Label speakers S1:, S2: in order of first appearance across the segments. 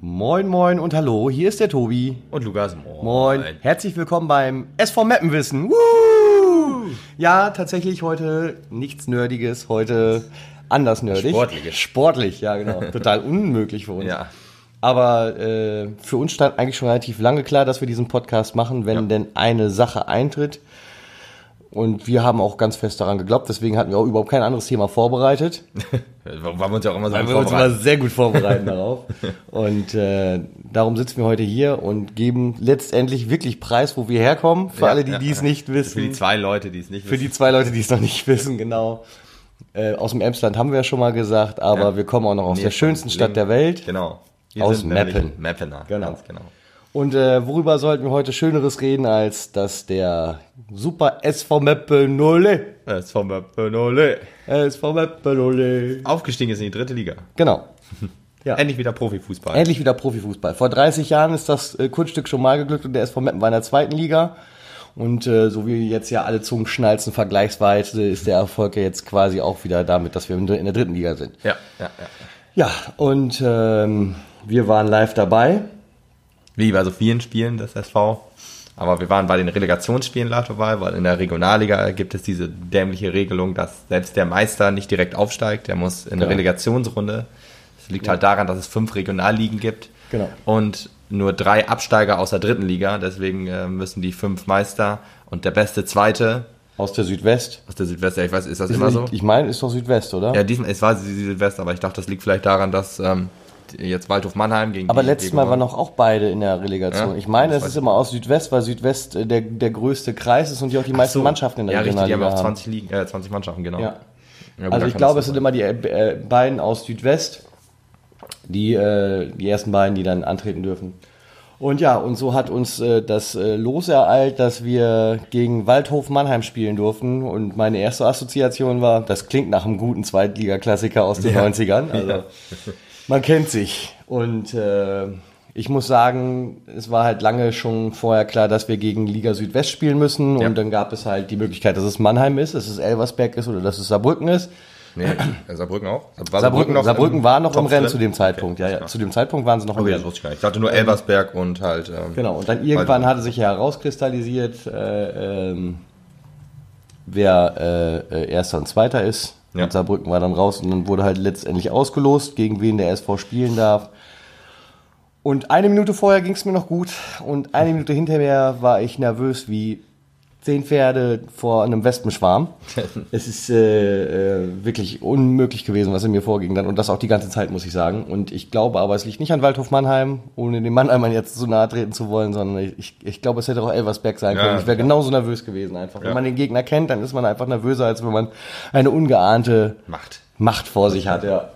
S1: Moin, moin und hallo, hier ist der Tobi.
S2: Und Lukas, moin.
S1: Moin. Herzlich willkommen beim SV Meppenwissen. Woo! Ja, tatsächlich heute nichts Nerdiges, heute anders nerdig.
S2: Sportliches.
S1: Sportlich, ja, genau. Total unmöglich für uns.
S2: Ja.
S1: Aber äh, für uns stand eigentlich schon relativ lange klar, dass wir diesen Podcast machen, wenn
S2: Ja.
S1: denn eine Sache eintritt. Und wir haben auch ganz fest daran geglaubt, deswegen hatten wir auch überhaupt kein anderes Thema vorbereitet.
S2: Warum waren wir uns ja auch immer gut
S1: wir uns immer sehr gut vorbereiten darauf. Und äh, darum sitzen wir heute hier und geben letztendlich wirklich Preis, wo wir herkommen. Für
S2: Ja,
S1: alle, die
S2: ja,
S1: dies
S2: ja.
S1: nicht wissen.
S2: Für die zwei Leute, die es nicht
S1: Für die zwei Leute, die es noch nicht wissen, genau. Äh, aus dem Emsland haben wir ja schon mal gesagt, aber wir kommen auch noch aus
S2: Nee,
S1: der schönsten Stadt der Welt.
S2: Genau.
S1: Aus
S2: sind nämlich
S1: Meppen.
S2: Meppener.
S1: Genau.
S2: Genau.
S1: Und äh, worüber sollten wir heute Schöneres reden, als dass der super SV Meppen Ole,
S2: Das ist vom Meppenole.
S1: SV Meppen Ole.
S2: Aufgestiegen ist in die dritte Liga.
S1: Genau. Ja.
S2: Endlich wieder Profifußball.
S1: Endlich wieder Profifußball. Vor 30 Jahren ist das äh, Kunststück schon mal geglückt und der SV Meppen war in der zweiten Liga. Und äh, so wie jetzt ja alle Zungen schnalzen, vergleichsweise ist der Erfolg ja jetzt quasi auch wieder damit, dass wir in der dritten Liga sind.
S2: Ja, ja, ja.
S1: Ja, und ähm, wir waren live dabei.
S2: Wie bei so vielen Spielen des SV. Aber wir waren bei den Relegationsspielen live dabei, weil in der Regionalliga gibt es diese dämliche Regelung, dass selbst der Meister nicht direkt aufsteigt. Der muss in der
S1: Genau.
S2: Relegationsrunde. Das liegt halt daran, dass es fünf Regionalligen gibt.
S1: Genau.
S2: Und nur drei Absteiger aus der dritten Liga. Deswegen äh, müssen die fünf Meister und der beste Zweite
S1: Aus der Südwest.
S2: aus der Südwest, ich weiß, ist das immer so?
S1: Ich meine, ist doch Südwest, oder?
S2: Ja, diesmal, es war Südwest, aber ich dachte, das liegt vielleicht daran, dass ähm, jetzt Waldhof Mannheim gegen
S1: Aber letztes Mal waren noch auch beide in der Relegation.
S2: Ja,
S1: ich meine, es ist immer aus Südwest, weil Südwest äh, der, der größte Kreis ist und die auch die meisten Mannschaften in der
S2: ja, richtig, die haben
S1: Regionalliga
S2: auch
S1: haben.
S2: 20, Ligen, äh, 20 Mannschaften, genau.
S1: Ja.
S2: Ja, gut,
S1: Also ich glaube, es sind
S2: so
S1: immer die äh, beiden aus Südwest, die, äh, die ersten beiden, die dann antreten dürfen. Und ja, und so hat uns äh, das äh, Los ereilt, dass wir gegen Waldhof Mannheim spielen durften. Und meine erste Assoziation war, das klingt nach einem guten Zweitliga-Klassiker aus den
S2: Ja.
S1: 90ern. Also man kennt sich. Und äh, ich muss sagen, es war halt lange schon vorher klar, dass wir gegen Liga Südwest spielen müssen.
S2: Ja.
S1: Und dann gab es halt die Möglichkeit, dass es Mannheim ist, dass es Elversberg ist oder dass es Saarbrücken ist.
S2: Nee, äh, Saarbrücken auch? War
S1: Saarbrücken, Saarbrücken
S2: im
S1: war noch im Rennen
S2: drin?
S1: zu dem Zeitpunkt. Ja, ja, zu dem Zeitpunkt waren sie noch im
S2: Okay, das
S1: Rennen.
S2: wusste ich gar nicht. Ich dachte nur Elversberg und halt. Ähm,
S1: Genau, und dann irgendwann hatte sich ja herauskristallisiert, äh, ähm, wer äh, äh, Erster und Zweiter ist.
S2: Ja.
S1: Und Saarbrücken war dann raus und dann wurde halt letztendlich ausgelost, gegen wen der SV spielen darf. Und eine Minute vorher ging es mir noch gut und eine Minute hinterher war ich nervös wie zehn Pferde vor einem Wespenschwarm. es ist äh, äh, wirklich unmöglich gewesen, was in mir vorging dann und das auch die ganze Zeit, muss ich sagen. Und ich glaube aber, es liegt nicht an Waldhof Mannheim, ohne dem Mannheimern jetzt so nahe treten zu wollen, sondern ich, ich glaube, es hätte auch Elversberg sein
S2: Ja.
S1: können. Ich wäre genauso nervös gewesen einfach. Wenn
S2: Ja.
S1: man den Gegner kennt, dann ist man einfach nervöser, als wenn man eine ungeahnte
S2: Macht.
S1: Macht vor sich hat, ja.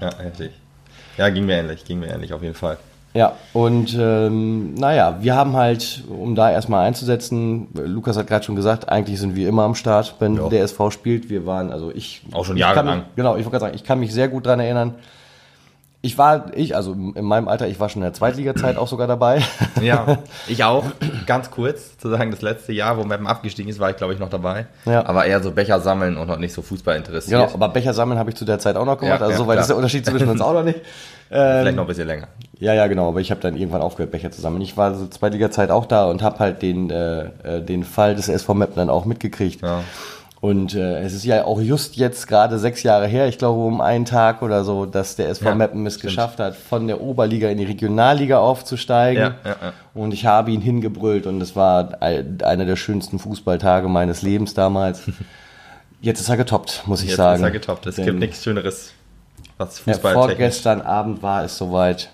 S2: Ja, heftig. Ja, ging mir ähnlich, ging mir ähnlich auf jeden Fall.
S1: Ja, und ähm, naja, wir haben halt, um da erstmal einzusetzen, Lukas hat gerade schon gesagt, eigentlich sind wir immer am Start, wenn
S2: Ja.
S1: der SV spielt. Wir waren, also ich.
S2: Auch schon jahrelang.
S1: Genau, ich wollte gerade sagen, ich kann mich sehr gut dran erinnern. Ich war, ich, also in meinem Alter, ich war schon in der Zweitliga-Zeit auch sogar dabei.
S2: Ja, ich auch. Ganz kurz zu sagen, das letzte Jahr, wo Meppen abgestiegen ist, war ich glaube ich noch dabei.
S1: Ja.
S2: Aber eher so Becher sammeln und noch nicht so Fußball interessiert.
S1: genau, aber Becher sammeln habe ich zu der Zeit auch noch gemacht,
S2: Ja,
S1: also
S2: ja,
S1: soweit
S2: klar.
S1: ist der Unterschied zwischen uns auch noch nicht. Ähm,
S2: Vielleicht noch ein bisschen länger.
S1: Ja, ja, genau, aber ich habe dann irgendwann aufgehört, Becher zu sammeln. Ich war so Zweitliga-Zeit auch da und habe halt den, äh, äh, den Fall des SV Meppen dann auch mitgekriegt.
S2: Ja.
S1: Und äh, es ist ja auch just jetzt gerade sechs Jahre her, ich glaube um einen Tag oder so, dass der SV
S2: Ja,
S1: Meppen es
S2: stimmt.
S1: geschafft hat, von der Oberliga in die Regionalliga aufzusteigen.
S2: Ja, ja, ja.
S1: Und ich habe ihn hingebrüllt und es war ein- einer der schönsten Fußballtage meines Lebens damals. Jetzt ist er getoppt, muss ich
S2: Jetzt
S1: sagen.
S2: ist er getoppt. Es gibt nichts Schöneres, was
S1: ja,
S2: Fußball
S1: vorgestern Abend war es soweit.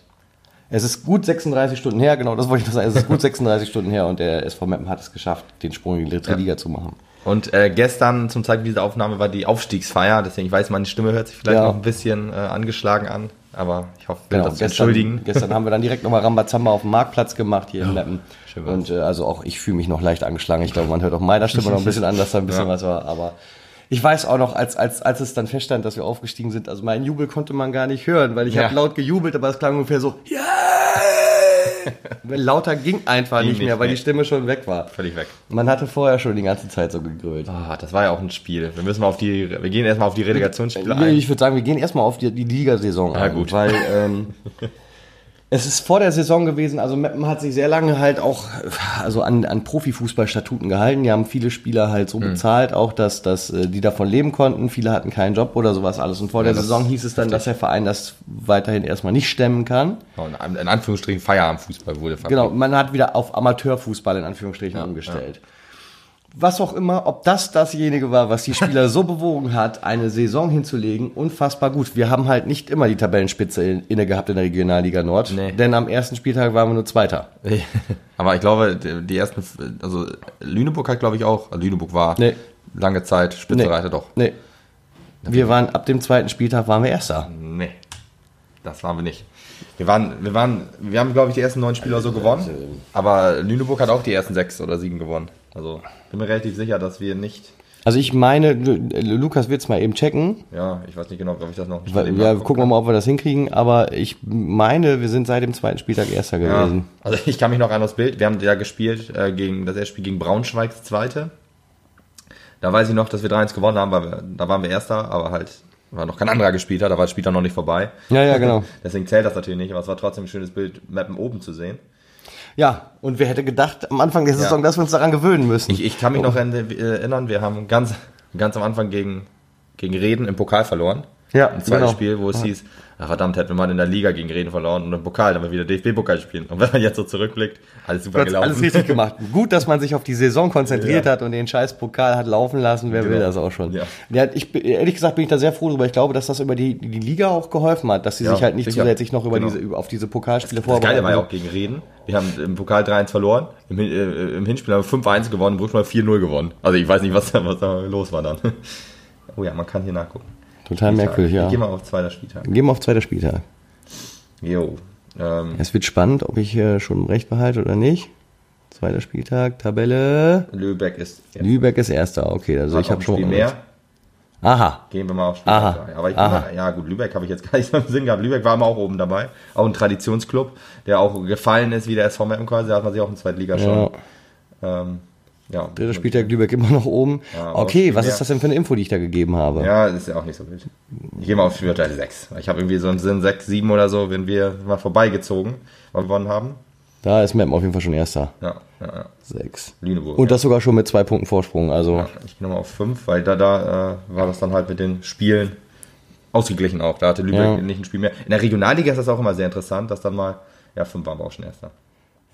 S1: Es ist gut 36 Stunden her, genau, das wollte ich noch sagen. Es ist gut 36 Stunden her und der SV Meppen hat es geschafft, den Sprung in die dritte
S2: Ja.
S1: Liga zu machen.
S2: Und äh, gestern zum Zeitpunkt dieser Aufnahme war die Aufstiegsfeier, deswegen ich weiß, meine Stimme hört sich vielleicht
S1: Ja.
S2: noch ein bisschen äh, angeschlagen an, aber ich hoffe, wir
S1: Genau,
S2: das
S1: gestern,
S2: entschuldigen.
S1: gestern haben wir dann direkt nochmal Rambazamba auf dem Marktplatz gemacht hier in Meppen.
S2: schön war's.
S1: Und äh, also auch ich fühle mich noch leicht angeschlagen. Ich glaube, man hört auch meiner Stimme noch ein bisschen an, dass da ein bisschen
S2: Ja.
S1: was war. Aber ich weiß auch noch, als, als, als es dann feststand, dass wir aufgestiegen sind, also meinen Jubel konnte man gar nicht hören, weil ich
S2: Ja.
S1: habe laut gejubelt, aber es klang ungefähr so, Lauter ging einfach nicht mehr, weil die Stimme schon weg war.
S2: Völlig weg.
S1: Man hatte vorher schon die ganze Zeit so gegrölt.
S2: Ah, das war ja auch ein Spiel. Wir müssen mal auf die, wir gehen erstmal auf die Relegationsspiele ein.
S1: Ich würde sagen, wir gehen erstmal auf die, die Ligasaison
S2: Ja,
S1: ein,
S2: gut.
S1: weil ähm, es ist vor der Saison gewesen, also Meppen hat sich sehr lange halt auch also an, an Profifußballstatuten gehalten. Die haben viele Spieler halt so bezahlt, auch dass, dass äh, die davon leben konnten. Viele hatten keinen Job oder sowas alles. Und vor der
S2: das
S1: Saison hieß es dann, dass der Verein das weiterhin erstmal nicht stemmen kann.
S2: In Anführungsstrichen Feierabendfußball wurde verpflichtet.
S1: Genau, man hat wieder auf Amateurfußball in Anführungsstrichen umgestellt. Was auch immer, ob das dasjenige war, was die Spieler so bewogen hat, eine Saison hinzulegen, unfassbar gut. Wir haben halt nicht immer die Tabellenspitze in- inne gehabt in der Regionalliga Nord,
S2: Nee.
S1: denn am ersten Spieltag waren wir nur Zweiter.
S2: Aber ich glaube, die ersten, also Lüneburg hat glaube ich auch, also Lüneburg war
S1: Nee.
S2: lange Zeit Spitzenreiter doch.
S1: Nee. Wir waren ab dem zweiten Spieltag waren wir Erster.
S2: Nee, das waren wir nicht. Wir waren, wir waren, wir haben glaube ich die ersten neun Spiele oder so gewonnen, aber Lüneburg hat auch die ersten sechs oder sieben gewonnen. Also bin mir relativ sicher, dass wir nicht,
S1: Also ich meine, Lu- Lukas wird's mal eben checken.
S2: ja, ich weiß nicht genau, ob ich das noch
S1: Weil, ja, gucken wir mal, ob wir das hinkriegen. Aber ich meine, wir sind seit dem zweiten Spieltag Erster
S2: Ja,
S1: gewesen.
S2: also ich kann mich noch an das Bild, wir haben ja gespielt äh, gegen das erste Spiel gegen Braunschweig, das zweite. Da weiß ich noch, dass wir 3-1 gewonnen haben, weil wir, da waren wir Erster, aber halt war noch kein anderer gespielt hat, da war das Spiel dann noch nicht vorbei.
S1: Ja, ja, genau.
S2: Deswegen zählt das natürlich nicht, aber es war trotzdem ein schönes Bild, Mappen oben zu sehen.
S1: Ja, und wer hätte gedacht am Anfang der Saison, dass wir uns daran gewöhnen müssen?
S2: Ich, ich kann mich noch an- äh, erinnern, wir haben ganz, ganz am Anfang gegen, gegen Reden im Pokal verloren.
S1: Ja,
S2: Im zweiten
S1: genau.
S2: Spiel, wo es hieß, ach verdammt, hätten wir mal in der Liga gegen Reden verloren und im Pokal, dann wir wieder DFB-Pokal spielen. Und wenn man jetzt so zurückblickt, alles super gelaufen.
S1: alles richtig gemacht. Gut, dass man sich auf die Saison konzentriert
S2: Ja.
S1: hat und den scheiß Pokal hat laufen lassen. Wer will
S2: Genau.
S1: das auch schon?
S2: Ja.
S1: Ja, ich, ehrlich gesagt bin ich da sehr froh drüber. Ich glaube, dass das über die, die Liga auch geholfen hat, dass sie
S2: Ja,
S1: sich halt nicht
S2: sicher.
S1: zusätzlich noch über
S2: Genau.
S1: diese, über, auf diese Pokalspiele
S2: Das Geile war ja auch
S1: vorbereiten.
S2: gegen Reden. Wir haben im Pokal 3-1 verloren, im, äh, im Hinspiel haben wir 5-1 gewonnen, im Rückspiel 4-0 gewonnen. Also ich weiß nicht, was was da los war dann. Oh ja, man kann hier nachgucken.
S1: Total merkwürdig,
S2: Ich
S1: ja.
S2: geh mal auf zweiter Spieltag.
S1: Gehen wir auf zweiter Spieltag.
S2: Jo. Ähm,
S1: Es wird spannend, ob ich äh, schon recht behalte oder nicht. Zweiter Spieltag, Tabelle.
S2: Lübeck ist jetzt
S1: Lübeck ist erster. Okay, also ich
S2: Hat
S1: habe
S2: noch
S1: schon
S2: Spiel mehr.
S1: Aha.
S2: Gehen wir mal auf Spiel
S1: Aha.
S2: 3. Aber ich
S1: Aha.
S2: bin mal, ja gut, Lübeck habe ich jetzt gar nicht so im Sinn gehabt. Lübeck war immer auch oben dabei. Auch ein Traditionsclub, der auch gefallen ist wie der SV Meppen quasi. Da hat man sich auch in Zweitliga schon.
S1: Ja.
S2: Ähm, ja.
S1: Dritter Spieltag Lübeck immer noch oben.
S2: Ja,
S1: okay, was ist das denn für eine Info, die ich da gegeben habe?
S2: Ja, das ist ja auch nicht so wild. Ich gehe mal auf Spielteil 6. Ich habe irgendwie so einen Sinn 6, 7 oder so, wenn wir mal vorbeigezogen, gewonnen haben.
S1: Da ist Meppen auf jeden Fall schon erster.
S2: Ja, ja, ja.
S1: Sechs.
S2: Lüneburg.
S1: Und das sogar schon mit zwei Punkten Vorsprung. Also
S2: ja. Ich gehe nochmal auf 5, weil da, da äh, war das dann halt mit den Spielen ausgeglichen auch. Da hatte Lübeck
S1: Ja.
S2: nicht ein Spiel mehr. In der Regionalliga ist das auch immer sehr interessant, dass dann mal, ja, 5 waren wir auch schon erster.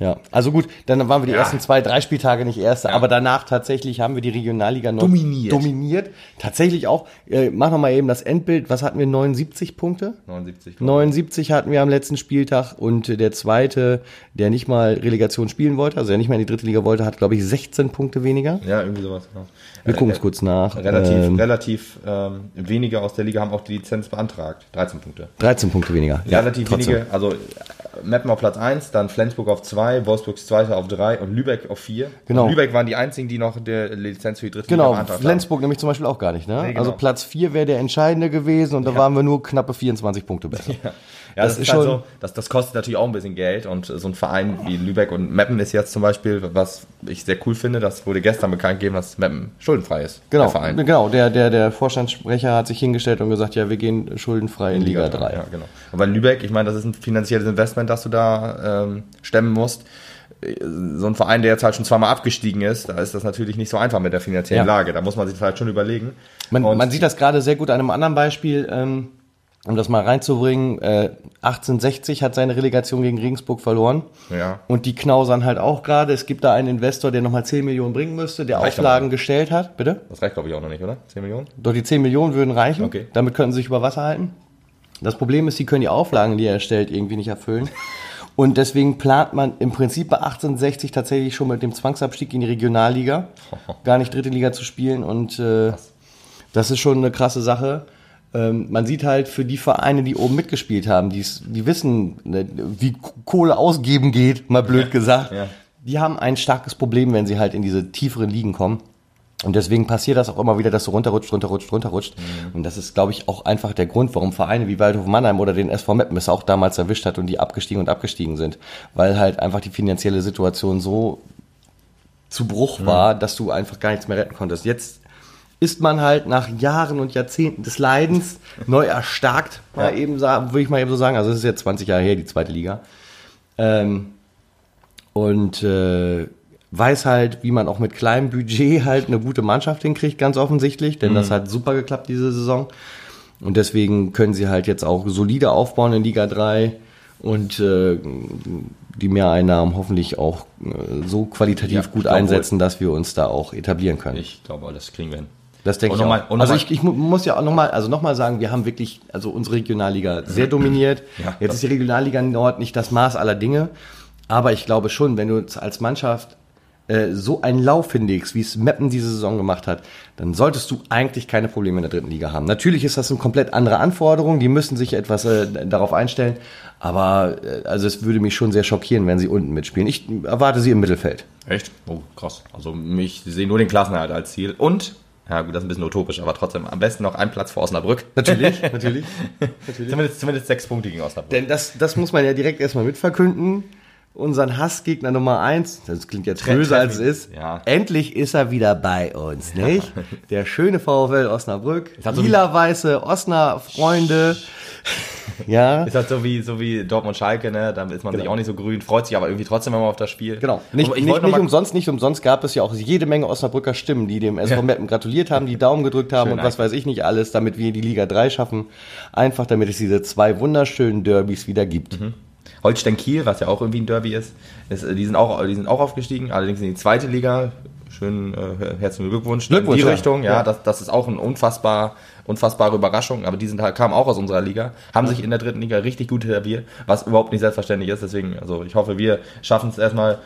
S1: Ja, also gut, dann waren wir die
S2: Ja.
S1: ersten zwei, drei Spieltage nicht erster, aber danach tatsächlich haben wir die Regionalliga Nord
S2: Dominiert.
S1: dominiert. Tatsächlich auch. Äh, machen wir mal eben das Endbild. Was hatten wir? 79 Punkte?
S2: 79.
S1: 79 hatten wir am letzten Spieltag und äh, der zweite, der nicht mal Relegation spielen wollte, also der nicht mal in die dritte Liga wollte, hat glaube ich 16 Punkte weniger.
S2: Ja, irgendwie sowas. Genau.
S1: Wir gucken es kurz nach.
S2: Relativ,
S1: Ähm,
S2: relativ ähm, wenige aus der Liga haben auch die Lizenz beantragt. 13 Punkte.
S1: 13 Punkte weniger. Ja,
S2: relativ
S1: trotzdem.
S2: wenige, also Meppen auf Platz 1, dann Flensburg auf 2, Wolfsburg zweiter auf 3 und Lübeck auf 4.
S1: Genau.
S2: Und Lübeck waren die einzigen, die noch der Lizenz für die dritte
S1: Genau,
S2: Liga beantragt
S1: Flensburg nämlich zum Beispiel auch gar nicht. Ne?
S2: genau.
S1: Also Platz 4 wäre der entscheidende gewesen und da waren wir nur knappe 24 Punkte besser.
S2: haben. Ja, das,
S1: Das
S2: ist halt
S1: schon-
S2: so, das, das kostet natürlich auch ein bisschen Geld und so ein Verein wie Lübeck und Meppen ist jetzt zum Beispiel, was ich sehr cool finde, das wurde gestern bekannt gegeben, dass Meppen schuldenfrei ist.
S1: Genau,
S2: Der Verein.
S1: genau der, der, der Vorstandssprecher hat sich hingestellt und gesagt, ja, wir gehen schuldenfrei in Liga 3.
S2: Ja, genau. Und bei Lübeck, ich meine, das ist ein finanzielles Investment, das du da ähm, stemmen musst. So ein Verein, der jetzt halt schon zweimal abgestiegen ist, da ist das natürlich nicht so einfach mit der finanziellen
S1: Ja.
S2: Lage. Da muss man sich halt schon überlegen.
S1: Man, man sieht das gerade sehr gut an einem anderen Beispiel, ähm, um das mal reinzubringen. Äh, 1860 hat seine Relegation gegen Regensburg verloren.
S2: Ja.
S1: Und die knausern halt auch gerade. Es gibt da einen Investor, der nochmal 10 Millionen bringen müsste, der
S2: Reicht
S1: Auflagen gestellt hat. Bitte?
S2: Das reicht, glaube ich, auch noch nicht, oder? 10 Millionen?
S1: Doch die 10 Millionen würden reichen.
S2: Okay.
S1: Damit könnten sie sich über Wasser halten. Das Problem ist, sie können die Auflagen, die er stellt, irgendwie nicht erfüllen. Und deswegen plant man im Prinzip bei 1860 tatsächlich schon mit dem Zwangsabstieg in die Regionalliga, gar nicht dritte Liga zu spielen. Und äh, das ist schon eine krasse Sache. Ähm, man sieht halt für die Vereine, die oben mitgespielt haben, die's, die wissen, ne, wie Kohle ausgeben geht, mal blöd gesagt.
S2: ja.
S1: Die haben ein starkes Problem, wenn sie halt in diese tieferen Ligen kommen. Und deswegen passiert das auch immer wieder, dass du runterrutscht, runterrutscht, runterrutscht. Mhm. Und das ist, glaube ich, auch einfach der Grund, warum Vereine wie Waldhof Mannheim oder den SV Meppen es auch damals erwischt hat und die abgestiegen und abgestiegen sind. Weil halt einfach die finanzielle Situation so zu Bruch mhm. war, dass du einfach gar nichts mehr retten konntest. Jetzt ist man halt nach Jahren und Jahrzehnten des Leidens neu erstarkt, mal eben würde ich mal eben so sagen. Also es ist jetzt 20 Jahre her, die zweite Liga. Ähm, und äh, weiß halt, wie man auch mit kleinem Budget halt eine gute Mannschaft hinkriegt, ganz offensichtlich, denn mhm. das hat super geklappt diese Saison. Und deswegen können sie halt jetzt auch solide aufbauen in Liga 3 und äh, die Mehreinnahmen hoffentlich auch äh, so qualitativ ja, gut einsetzen, wohl. dass wir uns da auch etablieren können.
S2: Ich glaube, das kriegen wir hin.
S1: Das denke ich
S2: mal,
S1: auch. also ich, ich, muss ja auch nochmal, also nochmal sagen, wir haben wirklich, also unsere Regionalliga sehr dominiert. Ja, Jetzt ist die Regionalliga Nord nicht das Maß aller Dinge, aber ich glaube schon, wenn du als Mannschaft äh, so einen Lauf hinlegst, wie es Meppen diese Saison gemacht hat, dann solltest du eigentlich keine Probleme in der dritten Liga haben. Natürlich ist das eine komplett andere Anforderung, die müssen sich etwas äh, darauf einstellen, aber äh, also es würde mich schon sehr schockieren, wenn sie unten mitspielen. Ich erwarte sie im Mittelfeld.
S2: Echt? Oh, krass. Also mich sehe nur den Klassenerhalt als Ziel und ja, gut, das ist ein bisschen utopisch, aber trotzdem am besten noch ein Platz vor Osnabrück.
S1: Natürlich, natürlich.
S2: natürlich. Zumindest, zumindest sechs Punkte gegen Osnabrück.
S1: Denn das, das muss man ja direkt erstmal mitverkünden unseren Hassgegner Nummer eins, das klingt jetzt böse als es ist, ja. endlich ist er wieder bei uns, nicht? Ja. Der schöne VfL Osnabrück, lila-weiße Osna-Freunde.
S2: ja. Ist halt so wie, so wie Dortmund Schalke, ne? Da ist man genau. sich auch nicht so grün, freut sich aber irgendwie trotzdem immer auf das Spiel.
S1: Genau. Nicht, nicht, nicht umsonst, nicht umsonst gab es ja auch jede Menge Osnabrücker Stimmen, die dem SV Meppen gratuliert haben, die Daumen gedrückt haben Schön und was weiß ich nicht alles, damit wir die Liga 3 schaffen. Einfach damit es diese zwei wunderschönen Derbys wieder gibt. Mhm.
S2: Holstein Kiel, was ja auch irgendwie ein Derby ist, ist die, sind auch, die sind auch aufgestiegen, allerdings in die zweite Liga. Schönen äh, herzlichen Glückwunsch,
S1: Glückwunsch
S2: in die Richtung. Ja, ja, Das, das ist auch eine unfassbar, unfassbare Überraschung. Aber die sind halt, kamen auch aus unserer Liga, haben sich in der dritten Liga richtig gut etabliert, was überhaupt nicht selbstverständlich ist. Deswegen, also ich hoffe, wir schaffen es erstmal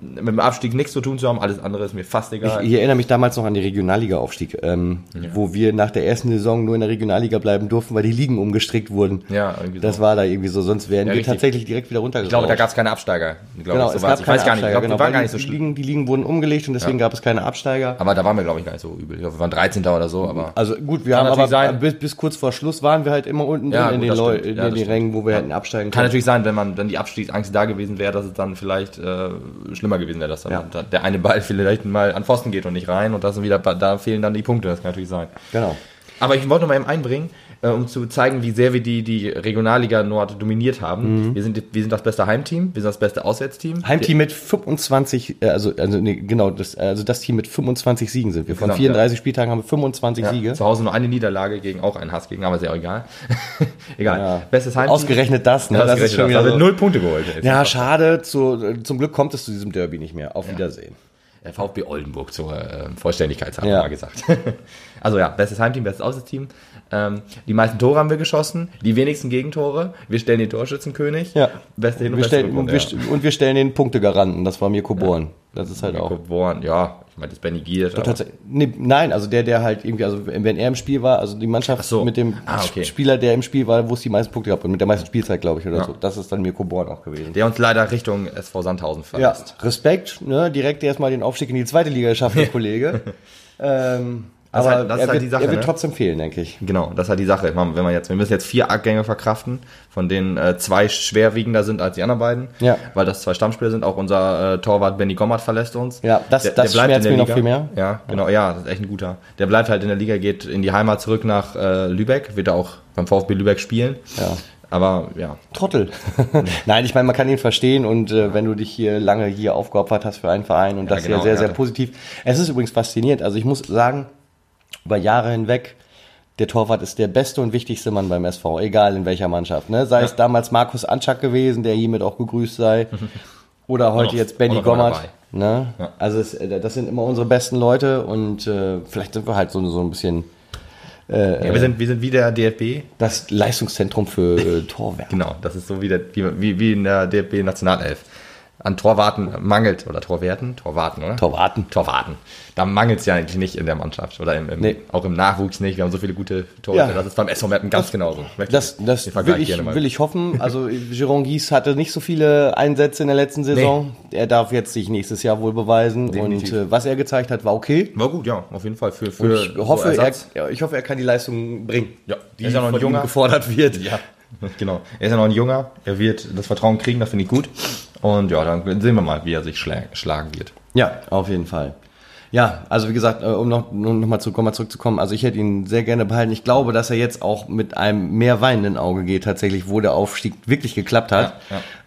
S2: mit dem Abstieg nichts zu tun zu haben, alles andere ist mir fast egal.
S1: Ich, ich erinnere mich damals noch an die Regionalliga-Aufstieg, ähm, ja. wo wir nach der ersten Saison nur in der Regionalliga bleiben durften, weil die Ligen umgestrickt wurden. Ja, irgendwie so. Das war da irgendwie so, sonst wären ja, wir richtig. tatsächlich direkt wieder runtergegangen.
S2: Ich glaube, da gab es keine Absteiger.
S1: Genau,
S2: ich,
S1: so es gab
S2: ich weiß gar nicht, ich
S1: genau, die waren gar nicht so schlimm. Die Ligen, die Ligen wurden umgelegt und deswegen ja. gab es keine Absteiger.
S2: Aber da waren wir, glaube ich, gar nicht so übel. Ich glaube, wir waren 13. oder so, aber.
S1: Also gut, wir haben aber sein. Bis, bis kurz vor Schluss waren wir halt immer unten ja, in, gut, den, Leu in den Rängen, wo wir hätten absteigen können.
S2: Kann natürlich sein, wenn man, wenn die Abstiegsangst da gewesen wäre, dass es dann vielleicht äh, schlimmer gewesen wäre, dass dann der eine Ball vielleicht mal an Pfosten geht und nicht rein und das wieder, da fehlen dann die Punkte, das kann natürlich sein.
S1: Genau.
S2: Aber ich wollte noch mal eben einbringen, äh, um zu zeigen, wie sehr wir die, die Regionalliga Nord dominiert haben. Mhm. Wir, sind, wir sind das beste Heimteam, wir sind das beste Auswärtsteam.
S1: Heimteam mit 25, äh, also, also nee, genau, das, also das Team mit 25 Siegen sind wir. Von 34 ja. Spieltagen haben wir 25 ja, Siege.
S2: Zu Hause nur eine Niederlage gegen auch einen Hassgegner, aber ist ja auch egal. egal.
S1: Ja. Bestes Heimteam. Ausgerechnet das, ne?
S2: das ist schon wieder so. null Punkte geholt.
S1: Ja, schade. Zu, zum Glück kommt es zu diesem Derby nicht mehr. Auf Wiedersehen.
S2: VfB Oldenburg zur äh, Vollständigkeit, haben ja. wir mal gesagt. also ja, bestes Heimteam, bestes Außenteam. Ähm, die meisten Tore haben wir geschossen, die wenigsten Gegentore. Wir stellen den Torschützenkönig.
S1: Ja. Beste Hin- und, wir stellen, und, wir, und wir stellen den Punktegaranten, das war Mirko Born. Das ist halt Mirko auch.
S2: Born, ja, ich meine, das ist Benny Giert.
S1: Nee, nein, also der, der halt irgendwie, also wenn er im Spiel war, also die Mannschaft so. mit dem ah, okay. Spieler, der im Spiel war, wo es die meisten Punkte gab und mit der meisten Spielzeit, glaube ich, oder ja. so. Das ist dann Mirko Born auch gewesen.
S2: Der uns leider Richtung SV Sandhausen verlässt.
S1: Ja, Respekt, ne, direkt erstmal den Aufstieg in die zweite Liga geschafft, der Kollege. ähm,
S2: das aber halt, das er, ist halt wird, die Sache,
S1: er wird ne? trotzdem fehlen, denke ich.
S2: Genau, das ist halt die Sache. Wenn man jetzt, wir müssen jetzt vier Abgänge verkraften, von denen äh, zwei schwerwiegender sind als die anderen beiden,
S1: ja.
S2: weil das zwei Stammspieler sind. Auch unser äh, Torwart Benny Gommert verlässt uns.
S1: Ja, das, der, das der bleibt der Liga. noch viel mehr.
S2: Ja, genau, ja, das ist echt ein guter. Der bleibt halt in der Liga, geht in die Heimat zurück nach äh, Lübeck, wird er auch beim VfB Lübeck spielen.
S1: Ja.
S2: Aber ja.
S1: Trottel. Nein, ich meine, man kann ihn verstehen und äh, wenn du dich hier lange hier aufgeopfert hast für einen Verein und ja, das genau, hier sehr, sehr positiv. Es ist übrigens faszinierend. Also ich muss sagen, über Jahre hinweg, der Torwart ist der beste und wichtigste Mann beim SV, egal in welcher Mannschaft. Ne? Sei ja. es damals Markus Anschak gewesen, der hiermit auch gegrüßt sei, oder heute jetzt Benny Gommert. Ne? Ja. Also es, äh, das sind immer unsere besten Leute und äh, vielleicht sind wir halt so, so ein bisschen
S2: äh, ja, wir sind, wir sind wie der DFB.
S1: Das Leistungszentrum für äh, Torwärme.
S2: Genau, das ist so wie, der, wie, wie in der DFB Nationalelf. An Torwarten mangelt, oder Torwerten, Torwarten, oder?
S1: Torwarten.
S2: Torwarten. Da mangelt es ja eigentlich nicht in der Mannschaft oder im, im,
S1: Nee.
S2: auch im Nachwuchs nicht. Wir haben so viele gute Torhüter.
S1: Ja.
S2: Das ist beim SV Meppen ganz genauso. Ich möchte
S1: Das, das will, ich, will ich hoffen. Also Jérôme Gies hatte nicht so viele Einsätze in der letzten Saison. Er darf jetzt sich nächstes Jahr wohl beweisen.
S2: Definitiv.
S1: Und äh, was er gezeigt hat, war okay.
S2: War gut, ja, auf jeden Fall für,
S1: Und
S2: für
S1: ich hoffe, er,
S2: Ersatz.
S1: ja, ich hoffe, er kann die Leistung bringen,
S2: Ja,
S1: die
S2: er ist ja noch ein
S1: von ihm
S2: junger.
S1: gefordert wird.
S2: Ja, genau. Er ist ja noch ein Junger. Er wird das Vertrauen kriegen, das finde ich gut. Und ja, dann sehen wir mal, wie er sich schla schlagen wird.
S1: Ja, auf jeden Fall. Ja, also wie gesagt, äh, um noch, um noch mal, zu, mal zurückzukommen, also ich hätte ihn sehr gerne behalten. Ich glaube, dass er jetzt auch mit einem mehr weinenden Auge geht, tatsächlich, wo der Aufstieg wirklich geklappt hat.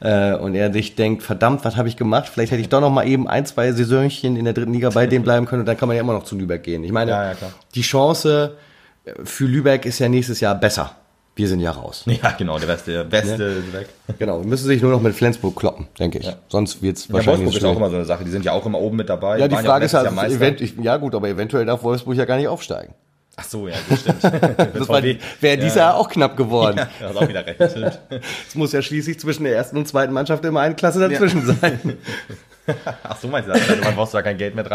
S1: Äh, und er sich denkt, verdammt, was habe ich gemacht? Vielleicht hätte ich doch noch mal eben ein, zwei Saisonchen in der dritten Liga bei dem bleiben können und dann kann man ja immer noch zu Lübeck gehen. Ich meine,
S2: Ja, ja,
S1: die Chance für Lübeck ist ja nächstes Jahr besser. Wir sind ja raus.
S2: Ja, genau, der beste, der beste ist weg.
S1: Genau, wir müssen sich nur noch mit Flensburg kloppen, denke ich. Sonst wird's
S2: Ja,
S1: wahrscheinlich
S2: Wolfsburg ist auch immer so eine Sache. Die sind ja auch immer oben mit dabei.
S1: Ja, die
S2: Waren
S1: Frage ist
S2: auch
S1: ja, ja gut, aber eventuell darf Wolfsburg ja gar nicht aufsteigen.
S2: Ach so, ja, das stimmt.
S1: Das wäre dieses Jahr auch knapp geworden.
S2: Ja, hast auch wieder recht.
S1: Es muss ja schließlich zwischen der ersten und zweiten Mannschaft immer eine Klasse dazwischen sein.
S2: Ach so, meinst du das? Also, man brauchst du da kein Geld mit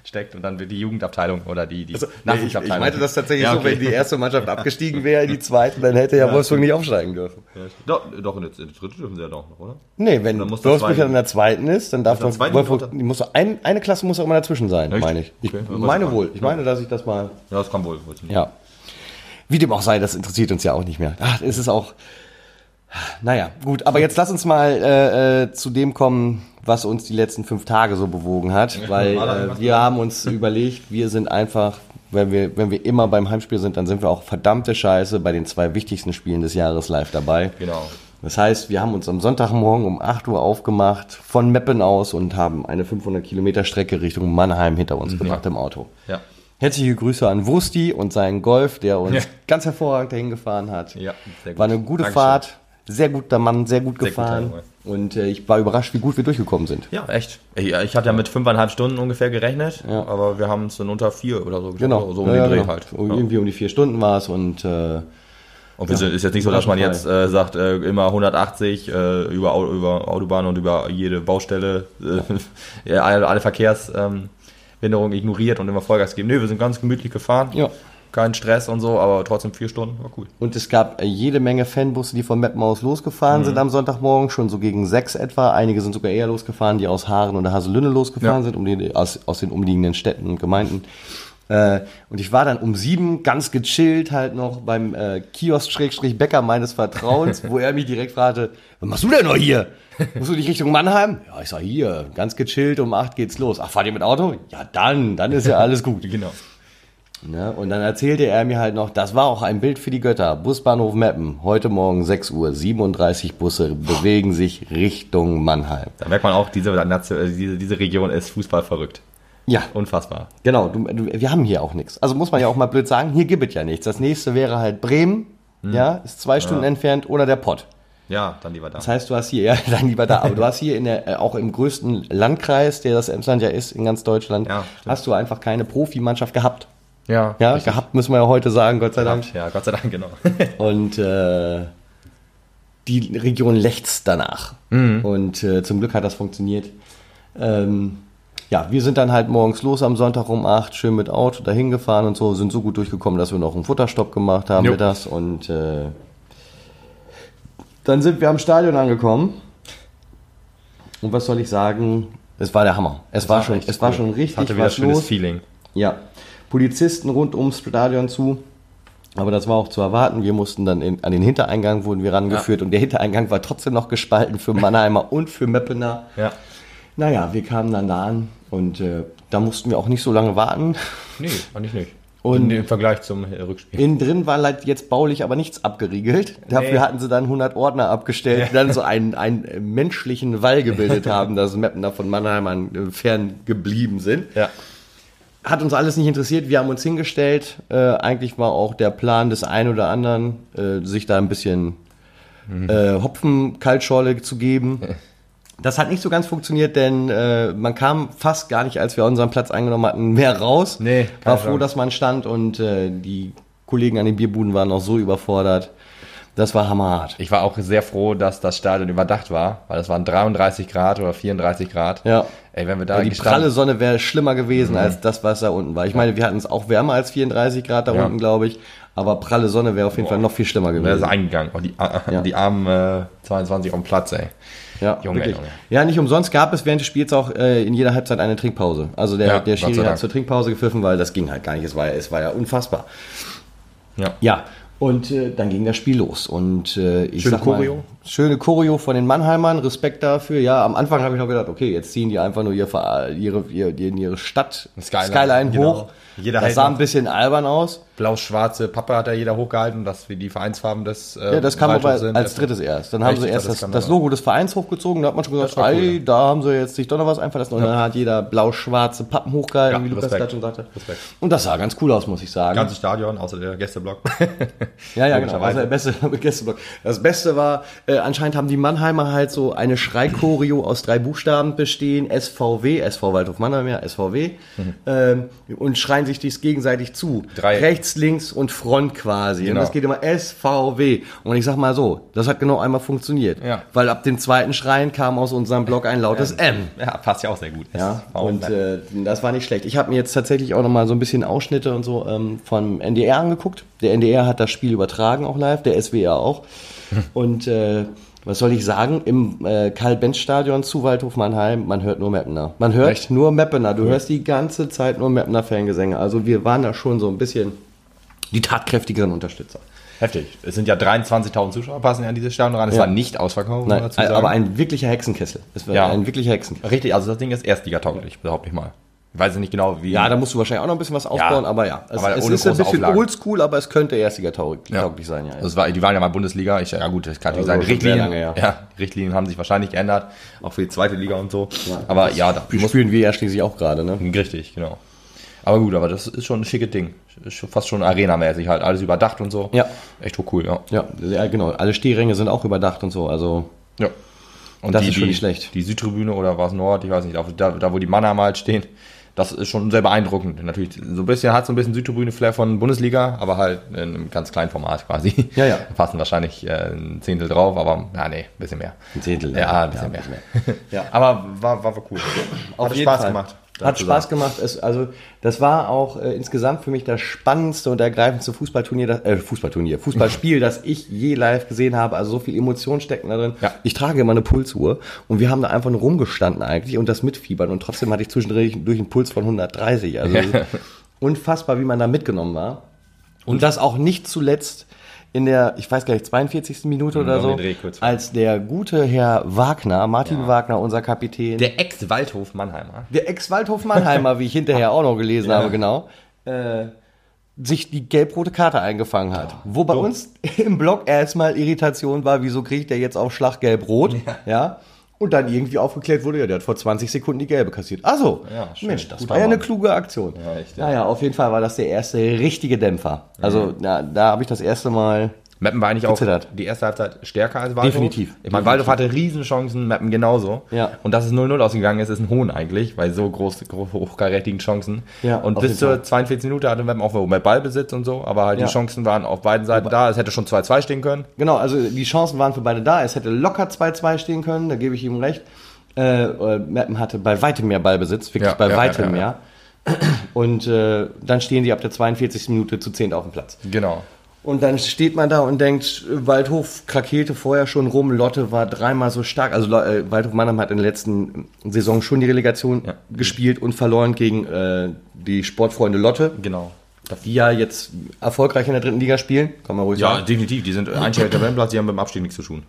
S2: reinsteckt und dann wird die Jugendabteilung oder die, die
S1: Also, Nee, ich, ich
S2: Nachwuchsabteilung.
S1: meinte das tatsächlich
S2: Ja,
S1: so,
S2: okay.
S1: wenn die erste Mannschaft abgestiegen wäre in die zweite, dann hätte ja, Wolfsburg nicht aufsteigen dürfen.
S2: Ja, Doch, doch in der, in der dritten dürfen sie ja doch noch, oder?
S1: Nee, wenn Wolfsburg ja in der zweiten ist, dann darf doch Wolfsburg, die muss ein, eine Klasse muss auch immer dazwischen sein,
S2: Echt?
S1: meine ich. Ich
S2: Okay, ja,
S1: meine wohl. Ich meine, dass ich das mal
S2: Ja, das kann wohl.
S1: Ja. Wie dem auch sei, das interessiert uns ja auch nicht mehr. Ach, es ist auch. Naja, gut, aber jetzt lass uns mal äh, äh, zu dem kommen, was uns die letzten fünf Tage so bewogen hat. Weil äh, wir haben uns überlegt, wir sind einfach, wenn wir, wenn wir immer beim Heimspiel sind, dann sind wir auch verdammte Scheiße bei den zwei wichtigsten Spielen des Jahres live dabei.
S2: Genau.
S1: Das heißt, wir haben uns am Sonntagmorgen um 8 Uhr aufgemacht von Meppen aus und haben eine 500 Kilometer Strecke Richtung Mannheim hinter uns gebracht im Auto.
S2: Ja.
S1: Herzliche Grüße an Wursti und seinen Golf, der uns
S2: Ja.
S1: ganz hervorragend dahin gefahren hat.
S2: Ja, sehr gut.
S1: War eine gute
S2: Dankeschön.
S1: Fahrt, sehr guter Mann, sehr gut
S2: Sehr
S1: gefahren.
S2: guter
S1: und äh, ich war überrascht, wie gut wir durchgekommen sind.
S2: Ja, echt. Ich, ich hatte ja mit fünfeinhalb Stunden ungefähr gerechnet,
S1: Ja.
S2: aber wir haben es in unter vier oder so
S1: Genau,
S2: So um
S1: Ja,
S2: den
S1: ja,
S2: Dreh
S1: genau.
S2: halt.
S1: So
S2: Ja.
S1: Irgendwie um die vier Stunden war es und äh,
S2: Und wir sind, ist jetzt nicht so, dass man jetzt äh, sagt, äh, immer 180 äh, über, über Autobahn und über jede Baustelle, äh, ja, alle, alle Verkehrsbehinderungen ähm, ignoriert und immer Vollgas geben. Nee, wir sind ganz gemütlich gefahren.
S1: Ja.
S2: Kein Stress und so, aber trotzdem vier Stunden, war cool.
S1: Und es gab äh, jede Menge Fanbusse, die von Meppen aus losgefahren
S2: Mhm.
S1: sind am Sonntagmorgen, schon so gegen sechs etwa. Einige sind sogar eher losgefahren, die aus Haaren oder Haselünne losgefahren
S2: Ja.
S1: sind, um die, aus, aus den umliegenden Städten und Gemeinden. Äh, und ich war dann um sieben ganz gechillt halt noch beim äh, Kiosk-Bäcker meines Vertrauens, wo er mich direkt fragte, was machst du denn noch hier? Musst du nicht Richtung Mannheim? Ja, ich sag hier, ganz gechillt, um acht geht's los. Ach, fahrt ihr mit Auto? Ja, dann, dann ist ja alles gut.
S2: Genau.
S1: Ne? Und dann erzählte er mir halt noch, das war auch ein Bild für die Götter. Busbahnhof Meppen, heute Morgen 6 Uhr, 37 Busse bewegen sich Richtung Mannheim.
S2: Da merkt man auch, diese, äh, diese, diese Region ist Fußball verrückt.
S1: Ja,
S2: Unfassbar.
S1: genau. Du, du, wir haben hier auch nichts. Also muss man ja auch mal blöd sagen, hier gibt es ja nichts. Das nächste wäre halt Bremen, ja, ist zwei Stunden entfernt, oder der Pott.
S2: Ja, dann lieber da.
S1: Das heißt, du hast hier, ja, dann lieber da, aber du hast hier in der, äh, auch im größten Landkreis, der das Emsland ja ist, in ganz Deutschland,
S2: Ja,
S1: hast du einfach keine Profimannschaft gehabt.
S2: Ja,
S1: Ja,
S2: richtig.
S1: gehabt müssen wir ja heute sagen, Gott sei Dank.
S2: Ja, Gott sei Dank, genau.
S1: Und äh, die Region lechzt danach.
S2: Mhm.
S1: Und äh, zum Glück hat das funktioniert. Ähm, ja, wir sind dann halt morgens los am Sonntag um 8, schön mit Auto dahin gefahren und so, sind so gut durchgekommen, dass wir noch einen Futterstopp gemacht haben
S2: Jo.
S1: mittags. Und äh, dann sind wir am Stadion angekommen. Und was soll ich sagen? Es war der Hammer. Es war, schon,
S2: echt
S1: es war
S2: cool.
S1: schon richtig
S2: Hatte wieder
S1: was
S2: schönes
S1: los.
S2: Feeling.
S1: Ja, Polizisten rund ums Stadion zu. Aber das war auch zu erwarten. Wir mussten dann in, an den Hintereingang wurden wir rangeführt und der Hintereingang war trotzdem noch gespalten für Mannheimer und für Meppener.
S2: Ja.
S1: Naja, wir kamen dann da an und äh, da mussten wir auch nicht so lange warten.
S2: Nee, eigentlich nicht.
S1: Und-
S2: Und im Vergleich zum äh, Rückspiel.
S1: Innen drin war halt jetzt baulich aber nichts abgeriegelt. Dafür
S2: Nee.
S1: hatten sie dann 100 Ordner abgestellt, die dann so einen, einen äh, menschlichen Wall gebildet haben, dass Meppener von Mannheimern äh, fern geblieben sind.
S2: Ja.
S1: Hat uns alles nicht interessiert. Wir haben uns hingestellt. Äh, eigentlich war auch der Plan des einen oder anderen, äh, sich da ein bisschen äh, Hopfen-Kaltschorle zu geben. Das hat nicht so ganz funktioniert, denn äh, man kam fast gar nicht, als wir unseren Platz eingenommen hatten, mehr raus.
S2: Nee,
S1: war froh,
S2: Chance.
S1: dass man stand und äh, die Kollegen an den Bierbuden waren auch so überfordert, Das war hammerhart.
S2: Ich war auch sehr froh, dass das Stadion überdacht war, weil es waren 33 Grad oder 34 Grad.
S1: Ja.
S2: Ey, wenn wir da
S1: Ja, die pralle Sonne wäre schlimmer gewesen als das, was da unten war. Ich meine, wir hatten es auch wärmer als 34 Grad da
S2: Ja.
S1: unten, glaube ich. Aber pralle Sonne wäre auf jeden Fall noch viel schlimmer
S2: wäre es
S1: gewesen.
S2: eingegangen. Oh, die,
S1: Ja.
S2: die armen äh, 22 auf dem Platz, ey.
S1: Ja,
S2: Junge,
S1: wirklich.
S2: Junge.
S1: Ja, nicht umsonst gab es während des Spiels auch äh, in jeder Halbzeit eine Trinkpause. Also der,
S2: Ja,
S1: der Schiri hat zur Trinkpause gepfiffen, weil das ging halt gar nicht. Es war ja, es war ja unfassbar.
S2: Ja.
S1: Ja, und äh, dann ging das Spiel los. Und äh, ich
S2: Schöne
S1: sag mal,
S2: Choreo.
S1: Schöne Choreo von den Mannheimern, Respekt dafür. Ja, am Anfang habe ich noch gedacht, okay, jetzt ziehen die einfach nur ihr, Ver- ihre, ihre, ihre Stadt
S2: Skyline, genau.
S1: hoch.
S2: Jeder
S1: das sah ein bisschen albern aus.
S2: Blau-schwarze Pappe hat ja jeder hochgehalten, dass wir die Vereinsfarben des äh,
S1: Ja, das kam aber
S2: sind.
S1: als drittes erst. Dann haben
S2: Echt?
S1: sie erst das,
S2: das
S1: das. Logo des Vereins hochgezogen. Da hat man schon gesagt,
S2: war cool, ja.
S1: da haben sie jetzt sich doch noch was einfallen lassen. Und dann hat jeder blau-schwarze Pappen hochgehalten,
S2: Ja,
S1: wie Lukas gerade schon sagte.
S2: Respekt.
S1: Und das sah ganz cool aus, muss ich sagen.
S2: Ganzes Stadion, außer der Gästeblock.
S1: Ja, ja, genau. Also der beste Gästeblock. Das Beste war, äh, anscheinend haben die Mannheimer halt so eine Schreichoreo aus drei Buchstaben bestehen, SVW, SV Waldhof Mannheim, ja, SVW, ähm, und schreien sich dies gegenseitig zu.
S2: Drei.
S1: Rechts, links und Front quasi. Und
S2: Genau.
S1: das geht immer SVW. Und ich sag mal so, das hat genau einmal funktioniert.
S2: Ja.
S1: Weil ab dem zweiten Schreien kam aus unserem Block ein lautes M.
S2: ja, passt ja auch sehr gut.
S1: Ja, und äh, das war nicht schlecht. Ich habe mir jetzt tatsächlich auch noch mal so ein bisschen Ausschnitte und so ähm, vom NDR angeguckt. Der NDR hat das Spiel übertragen auch live, der SWR auch. und äh, was soll ich sagen? Im äh, Karl-Benz-Stadion zu Waldhof Mannheim, man hört nur Meppener. Man hört
S2: Echt?
S1: nur Meppener. Du hörst die ganze Zeit nur Meppener-Fangesänge. Also wir waren da schon so ein bisschen die tatkräftigeren Unterstützer.
S2: Heftig. Es sind ja 23.000 Zuschauer, passen ja in dieses Stadion rein. Es
S1: Ja.
S2: war nicht ausverkauft,
S1: Nein,
S2: sagen.
S1: aber ein wirklicher Hexenkessel. Es war
S2: Ja.
S1: ein wirklicher Hexenkessel.
S2: Richtig, also das Ding ist erstligatauglich, behaupte ich mal. Ich weiß nicht genau, wie.
S1: Ja, da musst du wahrscheinlich auch noch ein bisschen was aufbauen, aber ja. Es,
S2: aber
S1: es ist ein bisschen oldschool, aber es könnte erstiger tauglich
S2: Ja.
S1: sein, ja.
S2: Das war, die waren ja mal Bundesliga. Ich, ja gut, das kann natürlich
S1: Also sehr
S2: Richtlinien,
S1: lange,
S2: ja.
S1: ja.
S2: Richtlinien haben sich wahrscheinlich geändert, auch für die zweite Liga und so. aber ja, da
S1: spielen wir ja schließlich auch gerade, ne?
S2: richtig, genau. Aber gut, aber das ist schon ein schickes Ding. Fast schon Arena-mäßig halt, alles überdacht und so.
S1: Ja.
S2: Echt hoch cool, ja.
S1: Ja, ja, genau. Alle Stehränge sind auch überdacht und so, also.
S2: Ja. Und
S1: Das
S2: die,
S1: ist schon nicht schlecht.
S2: Die Südtribüne oder was Nord, ich weiß nicht, da, da wo die Mannheimer halt stehen, das ist schon sehr beeindruckend. Natürlich, so ein bisschen hat so ein bisschen Südtribüne-Flair von Bundesliga, aber halt in einem ganz kleinen Format quasi.
S1: Ja, ja.
S2: Da passen wahrscheinlich äh, ein Zehntel drauf, aber ja, nee, ein bisschen mehr.
S1: Ein Zehntel,
S2: Ja,
S1: ja.
S2: ein bisschen
S1: Ja,
S2: mehr.
S1: ein Ja.
S2: Aber war, war, war cool. Hat
S1: jeden
S2: Spaß
S1: Fall.
S2: gemacht.
S1: Hat Spaß gemacht. Es, also, das war auch äh, insgesamt für mich das spannendste und ergreifendste Fußballturnier, das, äh, Fußballturnier, Fußballspiel, das ich je live gesehen habe. Also so viel Emotion stecken da drin.
S2: Ja.
S1: Ich trage immer eine Pulsuhr und wir haben da einfach nur rumgestanden eigentlich und das mitfiebern und trotzdem hatte ich zwischendurch durch einen Puls von 130. Also unfassbar, wie man da mitgenommen war. Und das auch nicht zuletzt in der, ich weiß gar nicht, 42. Minute oder
S2: um
S1: so, als der gute Herr Wagner, Martin Wagner, unser Kapitän,
S2: Der Ex-Waldhof Mannheimer.
S1: der Ex-Waldhof Mannheimer, wie ich hinterher auch noch gelesen habe, genau, äh, sich die gelb-rote Karte eingefangen hat. Wo bei uns im Blog erstmal Irritation war, wieso kriegt der jetzt auf Schlag gelb-rot? Ja. Und dann irgendwie aufgeklärt wurde, ja, der hat vor 20 Sekunden die gelbe kassiert. Also,
S2: Ja, schön.
S1: Mensch, das war ja eine kluge Aktion.
S2: Ja, echt, ja.
S1: Naja, auf jeden Fall war das der erste richtige Dämpfer. Also, na, da habe ich das erste Mal
S2: Meppen war eigentlich auch
S1: Gezittert.
S2: die erste Halbzeit stärker als Waldhof.
S1: Definitiv.
S2: Ich meine, Waldhof hatte Riesenchancen, Meppen genauso.
S1: Ja.
S2: Und dass es 0-0 ausgegangen ist, ist ein Hohn eigentlich, bei so groß, groß hochkarätigen Chancen.
S1: Ja,
S2: und bis zur
S1: Fall.
S2: 42 Minute hatte Meppen auch mehr Ballbesitz und so, aber halt
S1: Ja.
S2: die Chancen waren auf beiden Seiten da. Es hätte schon 2-2 stehen können.
S1: Genau, also die Chancen waren für beide da. Es hätte locker 2-2 stehen können, da gebe ich ihm recht. Äh, äh, Meppen hatte bei weitem mehr Ballbesitz, wirklich
S2: Ja,
S1: bei
S2: ja,
S1: weitem mehr. Und äh, dann stehen sie ab der 42. Minute zu 10 auf dem Platz.
S2: Genau.
S1: Und dann steht man da und denkt, Waldhof krakeelte vorher schon rum, Lotte war dreimal so stark. Also äh, Waldhof Mannheim hat in der letzten Saison schon die Relegation
S2: Ja.
S1: gespielt und verloren gegen äh, die Sportfreunde Lotte,
S2: Genau.
S1: die ja jetzt erfolgreich in der dritten Liga spielen, kann man ruhig
S2: Ja,
S1: sagen.
S2: definitiv. Die sind einstelliger Tabellenplatz, die haben dem Abstieg nichts zu tun.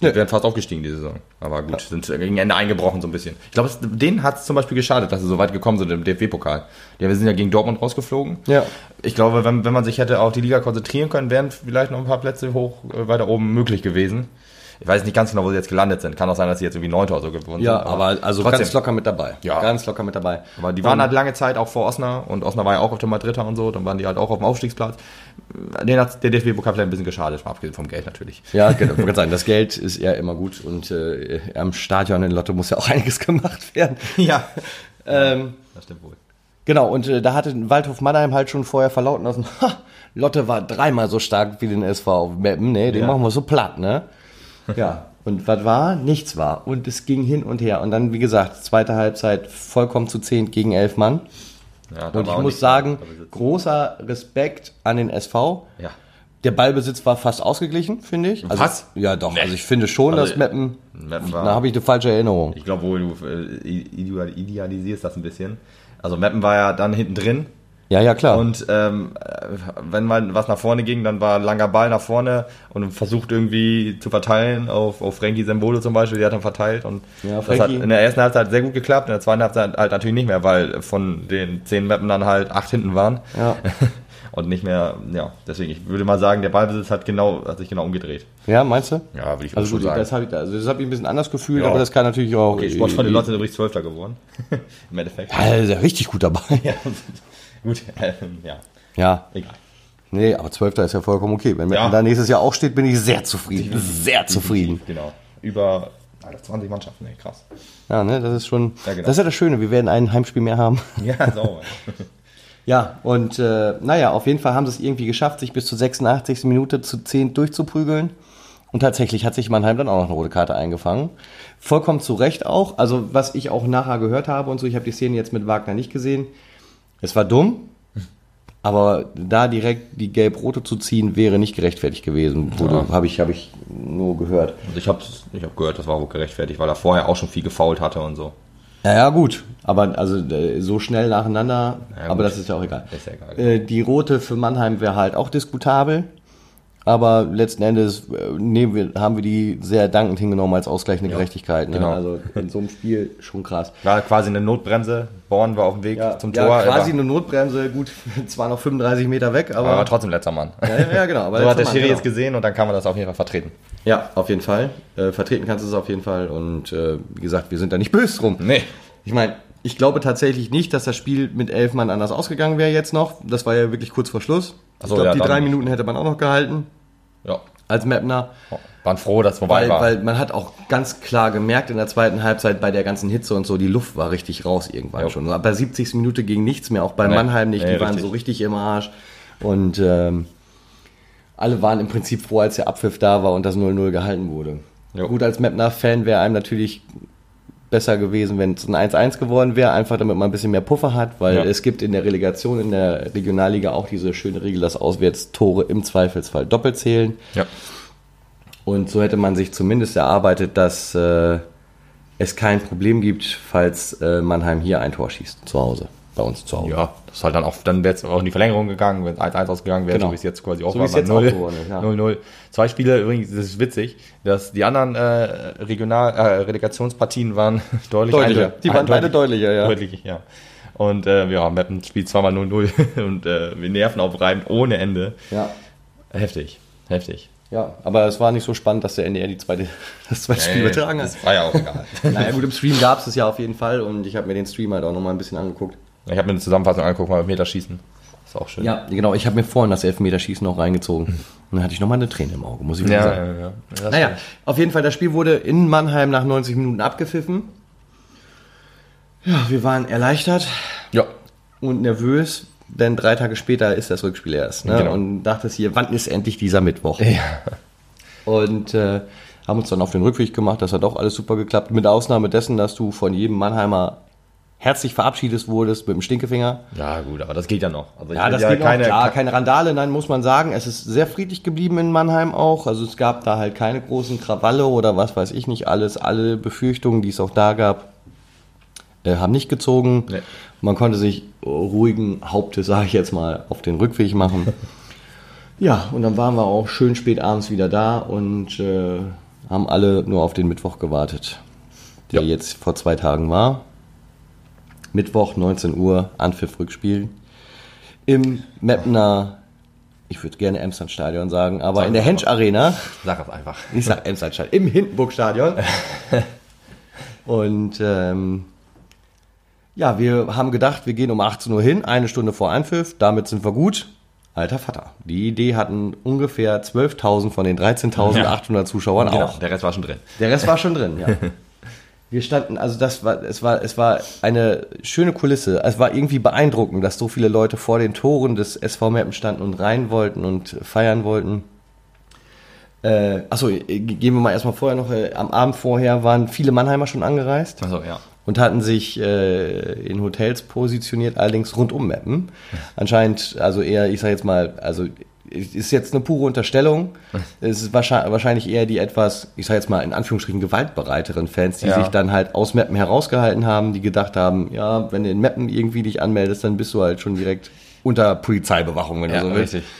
S2: Die
S1: Nee.
S2: wären fast aufgestiegen diese Saison. Aber gut, sind gegen Ende eingebrochen so ein bisschen. Ich glaube, denen hat es zum Beispiel geschadet, dass sie so weit gekommen sind im DFB-Pokal. Ja, wir sind ja gegen Dortmund rausgeflogen.
S1: Ja.
S2: Ich glaube, wenn, wenn man sich hätte auf die Liga konzentrieren können, wären vielleicht noch ein paar Plätze hoch äh, weiter oben möglich gewesen. Ich weiß nicht ganz genau, wo sie jetzt gelandet sind. Kann auch sein, dass sie jetzt irgendwie Neunter oder so geworden
S1: Ja,
S2: sind.
S1: aber also
S2: trotzdem.
S1: ganz locker mit dabei.
S2: Ja.
S1: Ganz locker mit dabei.
S2: Aber die waren halt lange Zeit auch vor Osnabrück und Osnabrück war ja auch auf dem Mal Dritter und so, dann waren die halt auch auf dem Aufstiegsplatz. Den hat der DFB-Pokal vielleicht ein bisschen geschadet, mal abgesehen vom Geld natürlich.
S1: Ja, genau. Ich sagen, das Geld ist ja immer gut und äh, am Stadion in Lotte muss ja auch einiges gemacht werden.
S2: Ja,
S1: Ähm,
S2: das stimmt wohl.
S1: Genau, und äh, da hatte Waldhof Mannheim halt schon vorher verlauten lassen, ha, Lotte war dreimal so stark wie den SV auf Meppen, nee, den
S2: Ja.
S1: machen wir so platt, ne? Ja, und was war? Nichts war. Und es ging hin und her. Und dann, wie gesagt, zweite Halbzeit vollkommen zu zehn gegen elf Mann.
S2: Ja,
S1: Und ich muss sagen, großer Respekt an den SV.
S2: ja.
S1: Der Ballbesitz war fast ausgeglichen, finde ich. Also,
S2: Was?
S1: Ja, doch.
S2: Nee.
S1: Also ich finde schon,
S2: Also,
S1: dass Meppen,
S2: Meppen war-
S1: da habe ich eine falsche Erinnerung.
S2: Ich glaube wohl, du äh, ideal- idealisierst das ein bisschen. Also Meppen war ja dann hinten drin
S1: Ja, ja, klar.
S2: und ähm, äh, wenn mal was nach vorne ging, dann war ein langer Ball nach vorne und versucht irgendwie zu verteilen auf, auf Frankie Sembolo zum Beispiel, der hat dann verteilt und
S1: Ja,
S2: das hat in der ersten Halbzeit sehr gut geklappt, in der zweiten Halbzeit halt natürlich nicht mehr, weil von den zehn Mappen dann halt acht hinten waren
S1: Ja.
S2: und nicht mehr, ja, deswegen, ich würde mal sagen, der Ballbesitz hat genau, hat sich genau umgedreht.
S1: ja, meinst du?
S2: Ja, würde ich
S1: Also gut,
S2: sagen.
S1: das habe ich, also das hab ich ein bisschen anders gefühlt,
S2: Ja.
S1: aber das kann natürlich auch.
S2: okay, Sportfreunde Lotte sind übrigens Zwölfter geworden. Im Endeffekt.
S1: Ja, ist ja richtig gut dabei.
S2: Ja, gut, ähm, ja,
S1: Ja.
S2: egal.
S1: Nee, aber Zwölfter ist ja vollkommen okay. Wenn
S2: Ja.
S1: da nächstes Jahr auch steht, bin ich sehr zufrieden. Sehr zufrieden.
S2: Genau. Über Alter, 20 Mannschaften, ey, krass.
S1: Ja, ne, das ist schon.
S2: Ja, genau.
S1: Das ist ja das Schöne, wir werden ein Heimspiel mehr haben.
S2: Ja, sauber.
S1: Ja, und äh, naja, auf jeden Fall haben sie es irgendwie geschafft, sich bis zur 86. Minute zu 10 durchzuprügeln. Und tatsächlich hat sich Mannheim dann auch noch eine rote Karte eingefangen. Vollkommen zu Recht auch. Also, was ich auch nachher gehört habe und so, ich habe die Szene jetzt mit Wagner nicht gesehen. Es war dumm, aber da direkt die Gelb-Rote zu ziehen, wäre nicht gerechtfertigt gewesen.
S2: Ja.
S1: Habe ich, hab ich nur gehört.
S2: Und ich habe ich hab gehört, das war wohl gerechtfertigt, weil er vorher auch schon viel gefault hatte und so.
S1: Ja, ja, gut. Aber also äh, so schnell nacheinander,
S2: Ja,
S1: aber das ist ja auch egal.
S2: Ist ja egal.
S1: Äh, die rote für Mannheim wäre halt auch diskutabel. Aber letzten Endes äh, nehmen wir, haben wir die sehr dankend hingenommen als ausgleichende Gerechtigkeit. Ne?
S2: genau.
S1: Also in so einem Spiel schon krass.
S2: War quasi eine Notbremse. Born war auf dem Weg zum Tor.
S1: ja, quasi
S2: war,
S1: eine Notbremse, gut, zwar noch 35 Meter weg, aber.
S2: aber trotzdem letzter Mann.
S1: ja, ja, genau. Aber
S2: so hat der Schiri
S1: genau.
S2: jetzt gesehen und dann kann man das auf jeden Fall vertreten.
S1: Ja, auf jeden Fall. Äh, vertreten kannst du es auf jeden Fall. Und äh, wie gesagt, wir sind da nicht böse drum.
S2: Nee.
S1: Ich meine, ich glaube tatsächlich nicht, dass das Spiel mit elf Mann anders ausgegangen wäre jetzt noch. Das war ja wirklich kurz vor Schluss.
S2: Ach
S1: ich
S2: so,
S1: glaube,
S2: ja,
S1: die drei Minuten hätte man auch noch gehalten
S2: Ja.
S1: als Mapner.
S2: Waren froh, dass vorbei
S1: Weil,
S2: war.
S1: weil man hat auch ganz klar gemerkt in der zweiten Halbzeit bei der ganzen Hitze und so, die Luft war richtig raus irgendwann
S2: Jo.
S1: schon. Bei 70. Minute ging nichts mehr, auch bei
S2: Nee.
S1: Mannheim nicht. Die
S2: Nee,
S1: waren
S2: richtig.
S1: so richtig im Arsch. Und ähm, alle waren im Prinzip froh, als der Abpfiff da war und das 0-0 gehalten wurde.
S2: Jo.
S1: Gut, als Mapner-Fan wäre einem natürlich besser gewesen, wenn es ein 1-1 geworden wäre, einfach damit man ein bisschen mehr Puffer hat, weil
S2: Ja.
S1: es gibt in der Relegation, in der Regionalliga auch diese schöne Regel, dass Auswärtstore im Zweifelsfall doppelt zählen.
S2: ja.
S1: Und so hätte man sich zumindest erarbeitet, dass äh, es kein Problem gibt, falls äh, Mannheim hier ein Tor schießt, zu Hause, bei uns zu Hause.
S2: Ja, das ist halt dann auch, dann wäre es auch in die Verlängerung gegangen, wenn es 1-1 ausgegangen wäre,
S1: Genau.
S2: so wie es jetzt quasi auch
S1: So
S2: war.
S1: es jetzt
S2: bei
S1: auch
S2: 0,
S1: geworden ja.
S2: 0-0. Zwei Spiele, übrigens, das ist witzig, dass die anderen äh, Regional, äh, Relegationspartien waren deutlich
S1: Deutlicher. Die waren beide deutlicher, ja.
S2: Deutlich, ja. Und äh, ja, Meppen spielt zweimal 0-0 und äh, wir nerven aufreibend ohne Ende.
S1: Ja.
S2: Heftig, heftig.
S1: ja, aber es war nicht so spannend, dass der NDR die zweite, das zweite Spiel übertragen hat.
S2: Das war ja auch egal.
S1: Naja gut, im Stream gab es es ja auf jeden Fall und ich habe mir den Stream halt auch nochmal ein bisschen angeguckt.
S2: Ich habe mir eine Zusammenfassung angeguckt, mal Meterschießen. Ist auch schön.
S1: Ja, genau, ich habe mir vorhin das Elfmeterschießen auch reingezogen. Und dann hatte ich nochmal eine Träne im Auge, muss ich
S2: ja, ja,
S1: sagen.
S2: ja. Das
S1: Naja,
S2: stimmt.
S1: auf jeden Fall, das Spiel wurde in Mannheim nach 90 Minuten abgepfiffen. Ja, wir waren erleichtert
S2: ja.
S1: und nervös, denn drei Tage später ist das Rückspiel erst. Ne?
S2: Genau.
S1: Und dachte hier, wann ist endlich dieser Mittwoch?
S2: Ja.
S1: Und äh, haben uns dann auf den Rückweg gemacht. Das hat auch alles super geklappt. Mit Ausnahme dessen, dass du von jedem Mannheimer herzlich verabschiedet wurdest mit dem Stinkefinger.
S2: ja, gut, aber das geht ja noch. Also
S1: Ja, das
S2: ja
S1: geht
S2: keine,
S1: noch. Klar, keine Randale, nein, muss man sagen. Es ist sehr friedlich geblieben in Mannheim auch. Also es gab da halt keine großen Krawalle oder was weiß ich nicht alles. Alle Befürchtungen, die es auch da gab, äh, haben nicht gezogen.
S2: Nee.
S1: Man konnte sich ruhigen Hauptes, sage ich jetzt mal, auf den Rückweg machen. ja, und dann waren wir auch schön spät abends wieder da und äh, haben alle nur auf den Mittwoch gewartet, der
S2: Ja.
S1: jetzt vor zwei Tagen war. Mittwoch, 19 Uhr, Anpfiff Rückspiel. Im Mapner, ich würde gerne Emsland-Stadion sagen, aber
S2: Sag
S1: in der Hensch Arena,
S2: Sag es einfach.
S1: ich sag Emsland-Stadion, im Hindenburg-Stadion. Und ähm, ja, wir haben gedacht, wir gehen um 18 Uhr hin, eine Stunde vor Anpfiff, damit sind wir gut. Alter Vater. Die Idee hatten ungefähr 12.000 von den 13.800 Zuschauern
S2: Genau,
S1: auch.
S2: der Rest war schon drin.
S1: Der Rest war schon drin, ja. Wir standen, also das war, es war, es war eine schöne Kulisse. Es war irgendwie beeindruckend, dass so viele Leute vor den Toren des SV Meppen standen und rein wollten und feiern wollten. Äh, achso, gehen wir mal erstmal vorher noch. Äh, am Abend vorher waren viele Mannheimer schon angereist
S2: Also ja.
S1: und hatten sich äh, in Hotels positioniert, allerdings rund um Meppen. Anscheinend, also eher, ich sag jetzt mal, also ist jetzt eine pure Unterstellung. Es ist wahrscheinlich, eher die etwas, ich sag jetzt mal in Anführungsstrichen gewaltbereiteren Fans, die
S2: Ja.
S1: sich dann halt aus Meppen herausgehalten haben, die gedacht haben, ja, wenn du in Meppen irgendwie dich anmeldest, dann bist du halt schon direkt unter Polizeibewachung, wenn
S2: Ja,
S1: du so willst.
S2: richtig.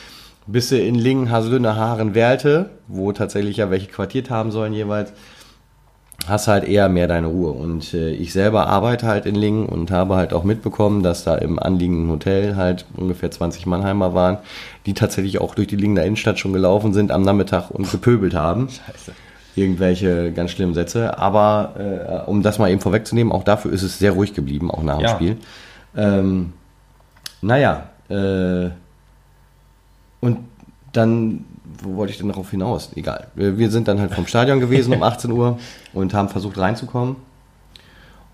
S1: Bist du in Lingen, Haselünne, Haaren, Werlte, wo tatsächlich ja welche quartiert haben sollen jeweils, hast halt eher mehr deine Ruhe. Und äh, ich selber arbeite halt in Lingen und habe halt auch mitbekommen, dass da im anliegenden Hotel halt ungefähr 20 Mannheimer waren, die tatsächlich auch durch die Lingener Innenstadt schon gelaufen sind am Nachmittag und gepöbelt haben.
S2: Scheiße.
S1: Irgendwelche ganz schlimmen Sätze. Aber äh, um das mal eben vorwegzunehmen, auch dafür ist es sehr ruhig geblieben, auch nach dem
S2: Ja.
S1: Spiel. Ähm, naja, äh, und dann, wo wollte ich denn darauf hinaus? Egal. Wir, wir sind dann halt vom Stadion gewesen um 18 Uhr und haben versucht reinzukommen.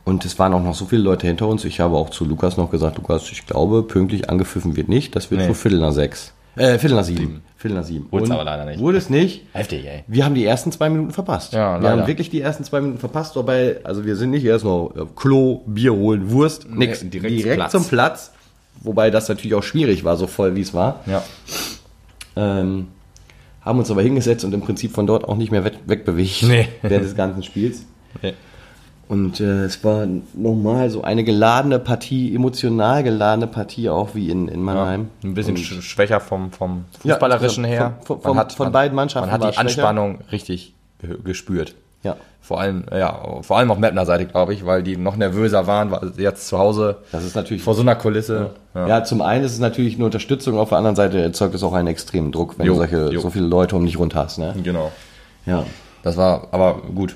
S1: Und es waren auch noch so viele Leute hinter uns. Ich habe auch zu Lukas noch gesagt, Lukas, ich glaube, pünktlich angepfiffen wird nicht. Das wird
S2: Nee.
S1: so Viertel nach sechs. Äh, Viertel nach sieben. Viertel nach sieben.
S2: Wurde es aber leider nicht.
S1: Wurde es nicht.
S2: Heftig, ey.
S1: Wir haben die ersten zwei Minuten verpasst.
S2: Ja,
S1: wir
S2: leider.
S1: haben wirklich die ersten zwei Minuten verpasst, wobei, also wir sind nicht erst noch äh, Klo, Bier holen, Wurst, nix.
S2: direkt
S1: Direkt,
S2: zum Platz.
S1: zum Platz. Wobei das natürlich auch schwierig war, so voll wie es war.
S2: Ja.
S1: Ähm, haben uns aber hingesetzt und im Prinzip von dort auch nicht mehr weg, wegbewegt
S2: Nee.
S1: während des ganzen Spiels.
S2: Okay.
S1: Und äh, es war nochmal so eine geladene Partie, emotional geladene Partie, auch wie in, in
S2: Ja,
S1: Mannheim.
S2: ein bisschen
S1: Und,
S2: sch schwächer vom, vom
S1: Ja,
S2: Fußballerischen
S1: von-
S2: her.
S1: von- von- von beiden Mannschaften
S2: Man hat die
S1: schwächer.
S2: Anspannung richtig ge gespürt.
S1: ja,
S2: Vor allem, ja, vor allem auf Meppner Seite, glaube ich, weil die noch nervöser waren, weil sie jetzt zu Hause
S1: das ist natürlich
S2: vor so einer Kulisse.
S1: Ja. Zum einen ist es natürlich eine Unterstützung, auf der anderen Seite erzeugt es auch einen extremen Druck, wenn
S2: Jo,
S1: du solche,
S2: jo.
S1: so viele Leute um dich rund hast. Ne?
S2: Genau.
S1: Ja.
S2: Das war, aber gut.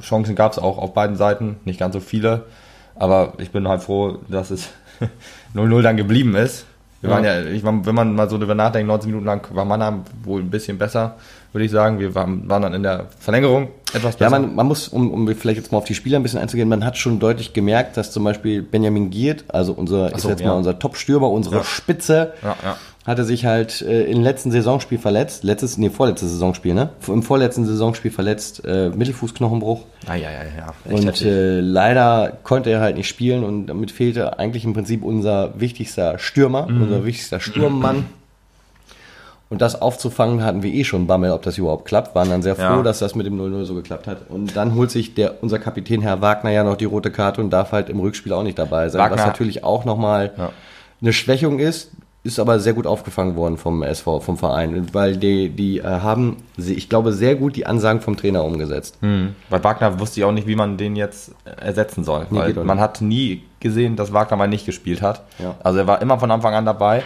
S2: Chancen gab es auch auf beiden Seiten, nicht ganz so viele. Aber ich bin halt froh, dass es 0-0 dann geblieben ist. Wir
S1: Ja.
S2: waren ja, ich, wenn man mal so drüber nachdenkt, 19 Minuten lang war Mannheim wohl ein bisschen besser, würde ich sagen. Wir waren, waren dann in der Verlängerung etwas
S1: Ja,
S2: besser.
S1: man, man muss, um, um vielleicht jetzt mal auf die Spieler ein bisschen einzugehen, man hat schon deutlich gemerkt, dass zum Beispiel Benjamin Giert, also unser,
S2: so,
S1: sag jetzt
S2: ja.
S1: mal unser Top-Stürmer, unsere
S2: Ja.
S1: Spitze,
S2: Ja, ja.
S1: hatte sich halt äh, im letzten Saisonspiel verletzt, letztes, nee, vorletztes Saisonspiel, ne? Im vorletzten Saisonspiel verletzt, äh, Mittelfußknochenbruch.
S2: Ah, ja, ja, ja. Echt
S1: Und äh, leider konnte er halt nicht spielen und damit fehlte eigentlich im Prinzip unser wichtigster Stürmer,
S2: Mhm.
S1: unser wichtigster Sturmmann. Und das aufzufangen hatten wir eh schon Bammel, ob das überhaupt klappt. Waren dann sehr froh,
S2: Ja.
S1: dass das mit dem 0-0 so geklappt hat. Und dann holt sich der, unser Kapitän Herr Wagner ja noch die rote Karte und darf halt im Rückspiel auch nicht dabei sein.
S2: Wagner-
S1: Was natürlich auch nochmal
S2: Ja.
S1: eine Schwächung ist, ist aber sehr gut aufgefangen worden vom SV, vom Verein. Weil die, die äh, haben, ich glaube, sehr gut die Ansagen vom Trainer umgesetzt.
S2: Hm. Bei Wagner wusste ich auch nicht, wie man den jetzt ersetzen soll.
S1: Nee,
S2: weil man hat nie gesehen, dass Wagner mal nicht gespielt hat.
S1: Ja.
S2: Also er war immer von Anfang an dabei.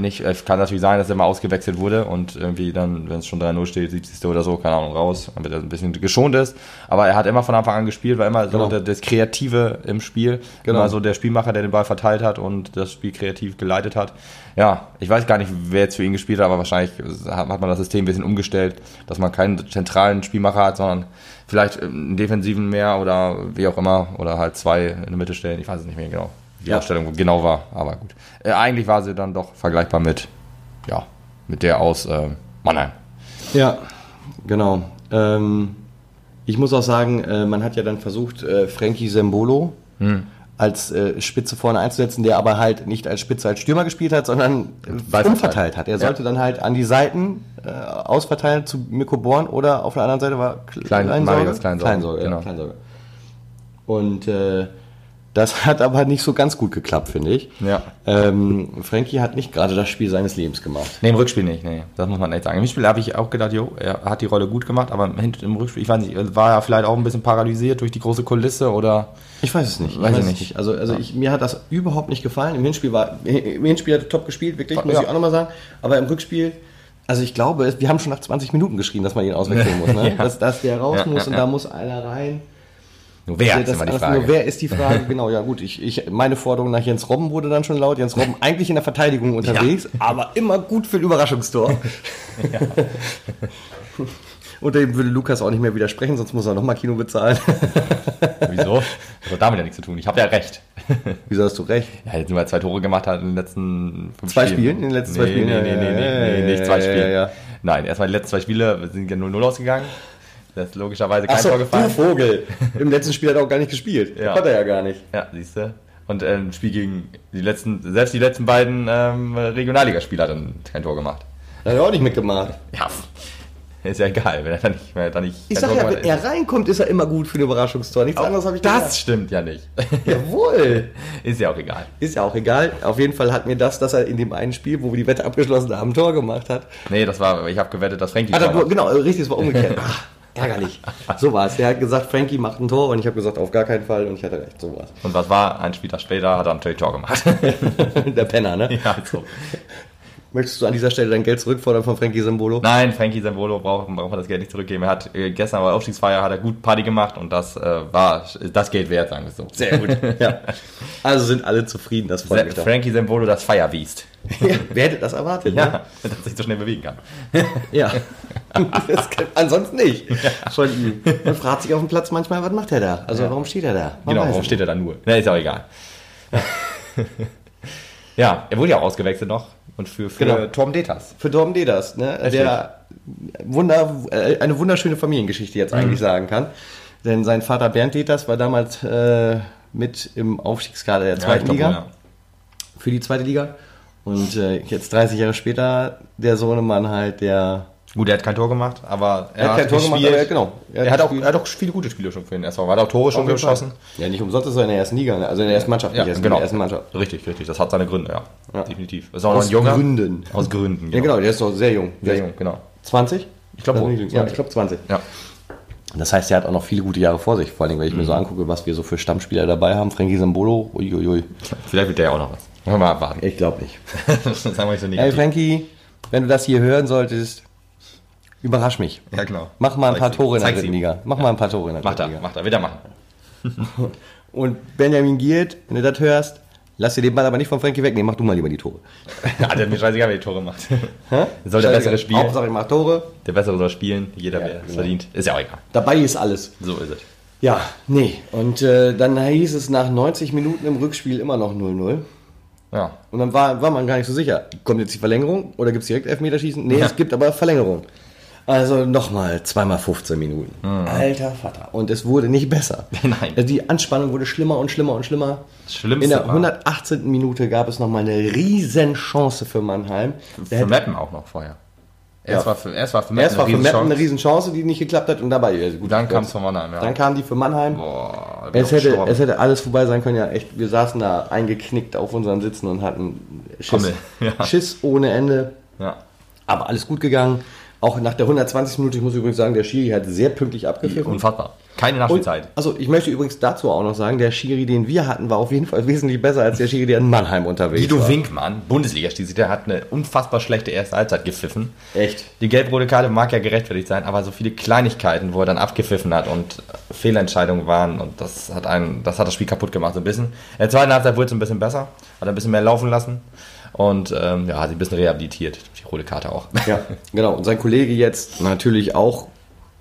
S2: Nicht, es kann natürlich sein, dass er mal ausgewechselt wurde und irgendwie dann, wenn es schon 3-0 steht, 70. oder so, keine Ahnung, raus, damit er ein bisschen geschont ist. Aber er hat immer von Anfang an gespielt, war immer so
S1: Genau.
S2: der, das Kreative im Spiel.
S1: Genau.
S2: Immer so der Spielmacher, der den Ball verteilt hat und das Spiel kreativ geleitet hat. Ja, ich weiß gar nicht, wer jetzt für ihn gespielt hat, aber wahrscheinlich hat man das System ein bisschen umgestellt, dass man keinen zentralen Spielmacher hat, sondern vielleicht einen defensiven mehr oder wie auch immer oder halt zwei in der Mitte stellen. Ich weiß es nicht mehr genau, die
S1: Ja.
S2: Aufstellung genau war, aber gut. Äh, eigentlich war sie dann doch vergleichbar mit, ja, mit der aus äh, Mannheim.
S1: Ja, genau. Ähm, ich muss auch sagen, äh, man hat ja dann versucht, äh, Frankie Sembolo
S2: Hm.
S1: als äh, Spitze vorne einzusetzen, der aber halt nicht als Spitze als Stürmer gespielt hat, sondern umverteilt hat. Er sollte dann halt an die Seiten äh, ausverteilen zu Mirko Born oder auf der anderen Seite war Kle-
S2: Klein- Marius Kleinsorge,
S1: Kleinsorge,
S2: genau.
S1: ja, Kleinsorge. Und äh, das hat aber nicht so ganz gut geklappt, finde ich.
S2: Ja.
S1: Ähm, Frankie hat nicht gerade das Spiel seines Lebens gemacht.
S2: Nee, im Rückspiel nicht, nee, das muss man echt sagen. Im Hinspiel habe ich auch gedacht, jo, er hat die Rolle gut gemacht, aber im, Rückspiel, ich weiß nicht, war er vielleicht auch ein bisschen paralysiert durch die große Kulisse oder
S1: Ich weiß es nicht.
S2: Weiß ich
S1: es
S2: nicht.
S1: Also, also ich, mir hat das überhaupt nicht gefallen. Im Hinspiel war, im Hinspiel hat er top gespielt, wirklich, muss
S2: Ja.
S1: ich auch nochmal sagen. Aber im Rückspiel, also ich glaube, wir haben schon nach 20 Minuten geschrien, dass man ihn auswechseln muss, ne?
S2: Ja.
S1: dass, dass der raus
S2: Ja,
S1: muss
S2: ja,
S1: und
S2: ja.
S1: da muss einer rein.
S2: Nur wer
S1: Ja,
S2: ist
S1: das
S2: immer die Frage.
S1: Nur, wer ist die Frage? genau, ja gut. Ich, ich, meine Forderung nach Jens Robben wurde dann schon laut. Jens Robben eigentlich in der Verteidigung unterwegs, aber immer gut für ein Überraschungstor. Und dem würde Lukas auch nicht mehr widersprechen, sonst muss er nochmal Kino bezahlen.
S2: Wieso? Das hat damit ja nichts zu tun. Ich habe ja recht.
S1: Wieso hast du recht?
S2: Ja, jetzt nur zwei Tore gemacht hat in den letzten fünf
S1: Zwei Spielen? In den letzten zwei
S2: nee,
S1: Spielen?
S2: Nee,
S1: Ja,
S2: nee, nee,
S1: ja,
S2: nee,
S1: ja,
S2: nee,
S1: ja,
S2: nicht zwei
S1: ja,
S2: Spiele.
S1: ja, ja.
S2: Nein, erstmal die letzten zwei Spiele sind ja 0-0 ausgegangen. Das ist logischerweise kein
S1: Achso,
S2: Tor
S1: du
S2: gefallen.
S1: Vogel. Im letzten Spiel hat er auch gar nicht gespielt.
S2: Ja.
S1: Hat er ja gar nicht.
S2: Ja, siehst du. Und äh, ein Spiel gegen die letzten, selbst die letzten beiden ähm, Regionalligaspieler hat dann kein Tor gemacht.
S1: Hat er auch nicht mitgemacht.
S2: Ja, ist ja egal, wenn er dann nicht, er dann nicht
S1: Ich sag ja, wenn er reinkommt, ist er immer gut für ein Überraschungstor. Nichts anderes habe ich
S2: Das
S1: gesagt.
S2: stimmt ja nicht.
S1: Jawohl.
S2: ist ja auch egal.
S1: Ist ja auch egal. Auf jeden Fall hat mir das, dass er in dem einen Spiel, wo wir die Wette abgeschlossen haben, ein Tor gemacht hat.
S2: Nee, das war, ich habe gewettet, dass Frankie
S1: er,
S2: Tor macht.
S1: genau, richtig, es war umgekehrt. Ärgerlich. So war es. Der hat gesagt, Frankie macht ein Tor und ich habe gesagt, auf gar keinen Fall und ich hatte recht. So war
S2: Und was war? Ein Spieltag später hat er natürlich Tor gemacht.
S1: Der Penner, ne?
S2: ja, so.
S1: Möchtest du an dieser Stelle dein Geld zurückfordern von Frankie Sambolo?
S2: Nein, Frankie Sambolo braucht, braucht man das Geld nicht zurückgeben. Er hat äh, gestern bei der Aufstiegsfeier hat er gut Party gemacht und das äh, war das Geld wert, sagen wir so.
S1: Sehr gut. ja. Also sind alle zufrieden, das freut mich doch.
S2: Frankie Sambolo, das Feierbiest.
S1: Ja, wer hätte das erwartet?
S2: Ja,
S1: Ne?
S2: dass er sich so schnell bewegen kann.
S1: ja. Kann, ansonsten nicht. Von ihm. Man fragt sich auf dem Platz manchmal, was macht er da? Also warum steht er da? Man
S2: Genau, warum steht er da nur? Na, ist auch egal. ja, er wurde ja auch ausgewechselt noch und für, für
S1: Genau.
S2: Torben Detas.
S1: Für Torben Dedas, ne? der Wunder, äh, eine wunderschöne Familiengeschichte jetzt eigentlich sagen kann. Denn sein Vater Bernd Detas war damals äh, mit im Aufstiegskader der zweiten
S2: glaub,
S1: Liga,
S2: ja.
S1: für die zweite Liga. Und äh, jetzt 30 Jahre später der Sohnemann halt, der
S2: Gut, er hat kein Tor gemacht, aber er,
S1: Er hat kein Tor gemacht,
S2: gespielt.
S1: aber er- genau. Er
S2: Er,
S1: hat
S2: auch, er hat auch viele gute Spiele schon für den SV. Er hat auch Tore schon geschossen.
S1: Ja, nicht umsonst ist er in der ersten Liga, ne? also in der ersten Mannschaft,
S2: Ja,
S1: nicht
S2: genau.
S1: in der ersten Mannschaft.
S2: Richtig, richtig. Das hat seine Gründe, ja.
S1: Ja.
S2: Definitiv. Ist auch
S1: Aus
S2: ein junger.
S1: Gründen.
S2: Aus Gründen,
S1: Ja, genau, der ist noch sehr jung.
S2: Sehr jung, genau.
S1: 20?
S2: Ich glaube,
S1: ja, ich glaube 20.
S2: Ja.
S1: Das heißt, er hat auch noch viele gute Jahre vor sich. Vor allem, wenn ich mir so angucke, was wir so für Stammspieler dabei haben. Frankie Sambolo, uiuiui.
S2: Vielleicht wird der ja auch noch was. Mal abwarten.
S1: Ich glaube nicht.
S2: das sagen wir nicht so
S1: Hey
S2: negativ.
S1: Frankie, wenn du das hier hören solltest, überrasch mich.
S2: Ja, genau.
S1: Mach mal ein paar Tore in der dritten. Liga. Mach mal ein paar Tore in der dritten Liga.
S2: macht er, wird er machen.
S1: Und Benjamin Giert, wenn du das hörst, lass dir den Ball aber nicht von Frankie wegnehmen. Mach du mal lieber die Tore.
S2: Ja, der hat mir scheißegal, wer die Tore macht.
S1: Hä?
S2: Soll der bessere spielen?
S1: Hauptsache ich mach Tore.
S2: Der Bessere soll spielen, jeder,
S1: Ja,
S2: wer es
S1: genau.
S2: verdient. Ist ja auch egal.
S1: Dabei ist alles.
S2: So ist es.
S1: Ja, nee. Und äh, dann hieß es nach 90 Minuten im Rückspiel immer noch 0-0.
S2: Ja.
S1: Und dann war, war man gar nicht so sicher. Kommt jetzt die Verlängerung oder gibt es direkt Elfmeterschießen? Nee, es gibt aber Verlängerung. Also nochmal zweimal 15 Minuten. Alter Vater. Und es wurde nicht besser.
S2: Nein.
S1: Also die Anspannung wurde schlimmer und schlimmer und schlimmer.
S2: Das Schlimmste
S1: In der
S2: war-
S1: 118. Minute gab es nochmal eine riesen Chance für Mannheim. Der
S2: Für Meppen auch noch vorher. Erst,
S1: Ja.
S2: war für, erst war für Meppen
S1: Erst war für Meppen eine
S2: Riesenchance.
S1: Riesenchance, die nicht geklappt hat und dabei, ja, gut,
S2: Dann kam es von Mannheim, ja.
S1: Dann kam die für Mannheim.
S2: Boah,
S1: Es hätte,
S2: gestorben.
S1: es hätte alles vorbei sein können, ja echt. Wir saßen da eingeknickt auf unseren Sitzen und hatten Schiss,
S2: ja.
S1: Schiss ohne Ende.
S2: ja.
S1: Aber alles gut gegangen. Auch nach der 120 Minute, ich muss übrigens sagen, der Schiri hat sehr pünktlich abgepfiffen.
S2: Unfassbar. Keine
S1: Und,
S2: Nachspielzeit.
S1: also ich möchte übrigens dazu auch noch sagen, der Schiri, den wir hatten, war auf jeden Fall wesentlich besser als der Schiri, der in Mannheim unterwegs
S2: Guido
S1: war.
S2: Winkmann, Bundesliga-Stiesel, der hat eine unfassbar schlechte erste Halbzeit gepfiffen.
S1: Echt.
S2: Die gelb-rote Karte mag ja gerechtfertigt sein, aber so viele Kleinigkeiten, wo er dann abgepfiffen hat und Fehlentscheidungen waren und das hat einen, das hat das Spiel kaputt gemacht so ein bisschen. In der zweiten Halbzeit wurde es ein bisschen besser, hat ein bisschen mehr laufen lassen und ähm, ja, hat sich ein bisschen rehabilitiert, die rote Karte auch.
S1: Ja, genau. Und sein Kollege jetzt natürlich auch,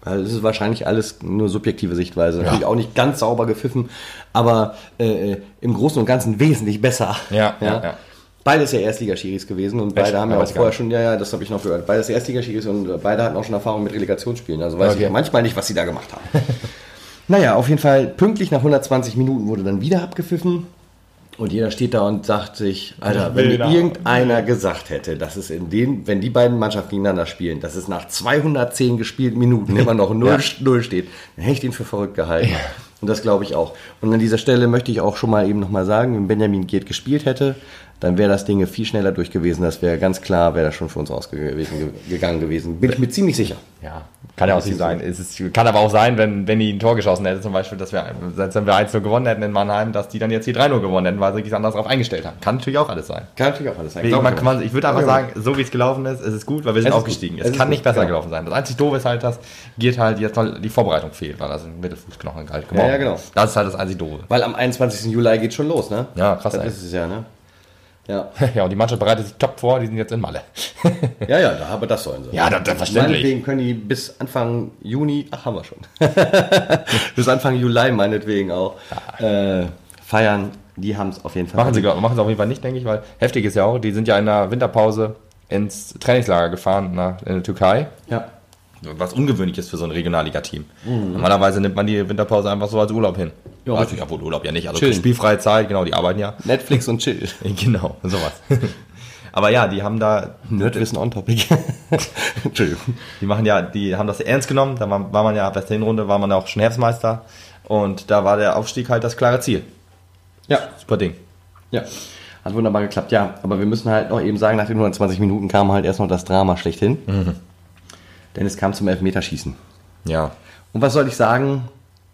S1: also das ist wahrscheinlich alles nur subjektive Sichtweise, natürlich auch nicht ganz sauber gepfiffen, aber äh, im Großen und Ganzen wesentlich besser.
S2: Ja, ja, ja.
S1: Beides ja Erstligaschiris gewesen und beide
S2: Echt?
S1: haben
S2: Ja,
S1: ja auch vorher schon, ja, ja, das habe ich noch gehört. Beides Erstligaschiris und äh, beide hatten auch schon Erfahrung mit Relegationsspielen. Also weiß
S2: Okay.
S1: ich ja manchmal nicht, was sie da gemacht haben. naja, auf jeden Fall pünktlich nach 120 Minuten wurde dann wieder abgepfiffen. Und jeder steht da und sagt sich, Alter, wenn mir irgendeiner gesagt hätte, dass es in den, wenn die beiden Mannschaften gegeneinander spielen, dass es nach 210 gespielten Minuten immer noch 0, 0 steht, dann hätte ich den für verrückt gehalten. Und das glaube ich auch. Und an dieser Stelle möchte ich auch schon mal eben nochmal sagen, wenn Benjamin Giert gespielt hätte, dann wäre das Ding viel schneller durch gewesen. Das wäre ganz klar, wäre das schon für uns ausgegangen gewesen. Bin ich mir ziemlich sicher.
S2: Ja, kann ja auch nicht sein. Es ist, kann aber auch sein, wenn, wenn die ein Tor geschossen hätte, zum Beispiel, dass wir, selbst wenn wir 1-0 gewonnen hätten in Mannheim, dass die dann jetzt hier 3-0 gewonnen hätten, weil sie sich anders darauf eingestellt haben. Kann natürlich auch alles sein.
S1: Kann natürlich auch alles sein.
S2: Ich,
S1: Glaub
S2: man, man, ich würde einfach sagen, so wie es gelaufen ist, ist es gut, weil wir sind
S1: Es
S2: aufgestiegen. Es,
S1: Es
S2: kann
S1: gut,
S2: nicht besser
S1: genau.
S2: gelaufen sein. Das einzig Doofe ist halt, dass geht halt jetzt noch die Vorbereitung fehlt, weil das ein Mittelfußknochen halt
S1: Ja, ja, genau.
S2: Das ist halt das einzig Doofe.
S1: Weil am 21. Juli geht schon los, ne?
S2: Ja, krass,
S1: Das
S2: ey.
S1: ist es ja, ne? Ja.
S2: Ja, und die Mannschaft bereitet sich top vor, die sind jetzt in Malle.
S1: Ja, ja, da, aber das sollen sie.
S2: Ja, das- das verständlich.
S1: Meinetwegen können die bis Anfang Juni, ach, haben wir schon. bis Anfang Juli meinetwegen auch äh, feiern. Die haben es auf jeden Fall.
S2: Machen sie, machen sie auf jeden Fall nicht, denke ich, weil heftig ist ja auch, die sind ja in der Winterpause ins Trainingslager gefahren nach, in der Türkei.
S1: Ja.
S2: Was ungewöhnlich ist für so ein Regionalliga-Team. Normalerweise nimmt man die Winterpause einfach so als Urlaub hin.
S1: Ja,
S2: also, ja, wohl Urlaub ja nicht, also spielfreie Zeit, genau, die arbeiten ja.
S1: Netflix und Chill.
S2: Genau, sowas. Aber ja, die haben da,
S1: Nerdwissen on topic. Entschuldigung.
S2: die machen ja, die haben das ernst genommen. Da war, war man ja ab der Hinrunde war man ja auch schon Herbstmeister und da war der Aufstieg halt das klare Ziel.
S1: Ja.
S2: Super Ding.
S1: Ja. Hat wunderbar geklappt, ja. Aber wir müssen halt noch eben sagen, nach den 120 Minuten kam halt erst noch das Drama schlechthin. Denn es kam zum Elfmeterschießen.
S2: Ja.
S1: Und was soll ich sagen?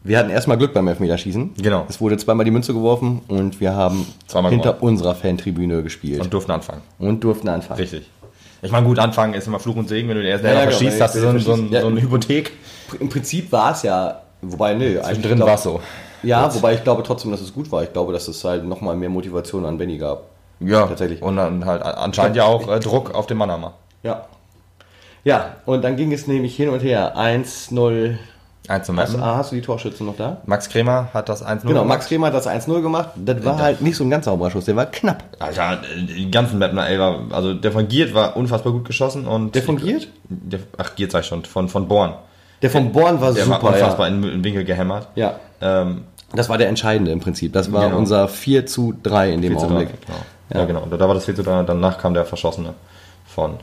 S1: Wir hatten erstmal Glück beim Elfmeterschießen.
S2: Genau.
S1: Es wurde zweimal die Münze geworfen und wir haben
S2: Zweimal
S1: hinter
S2: gewonnen.
S1: unserer Fantribüne gespielt
S2: Und durften anfangen.
S1: und durften anfangen.
S2: Richtig. Ich meine, gut, anfangen ist immer Fluch und Segen, wenn du den ersten
S1: Ja,
S2: ja,
S1: ja, genau,
S2: verschießt, hast du so, ein, so, ein,
S1: verschießt.
S2: so eine
S1: Ja.
S2: Hypothek.
S1: Im Prinzip war es ja, wobei, nö,
S2: Zwischendrin
S1: glaub-
S2: war es so.
S1: Ja, wobei ich glaube trotzdem, dass es gut war. Ich glaube, dass es halt nochmal mehr Motivation an Benny gab.
S2: Ja,
S1: Tatsächlich.
S2: Und dann halt anscheinend ja auch äh, Druck auf den Mannheimer.
S1: Ja. Ja, und dann ging es nämlich hin und her. 1-0.
S2: 1 zu
S1: Hast,
S2: Meppen.
S1: ah, hast du die Torschützen noch da?
S2: Max Kremer hat das 1-0
S1: Genau,
S2: gemacht.
S1: Max Kremer hat das 1-0 gemacht. Das war halt nicht so ein ganz sauberer Schuss, der war knapp.
S2: Alter, die ganzen Mapner, ey, war, also der von Giert war unfassbar gut geschossen und.
S1: Der von Giert?
S2: Der, ach, Giert sag ich schon, von, von Born.
S1: Der von Born war
S2: Der
S1: super,
S2: war unfassbar
S1: ja.
S2: in den Winkel gehämmert.
S1: ja.
S2: Ähm,
S1: Das war der entscheidende im Prinzip. Das war
S2: Genau.
S1: unser 4 zu 3 in dem
S2: 4 zu 3,
S1: Augenblick.
S2: genau. Ja. genau. Da war das 4 zu 3, danach kam der Verschossene von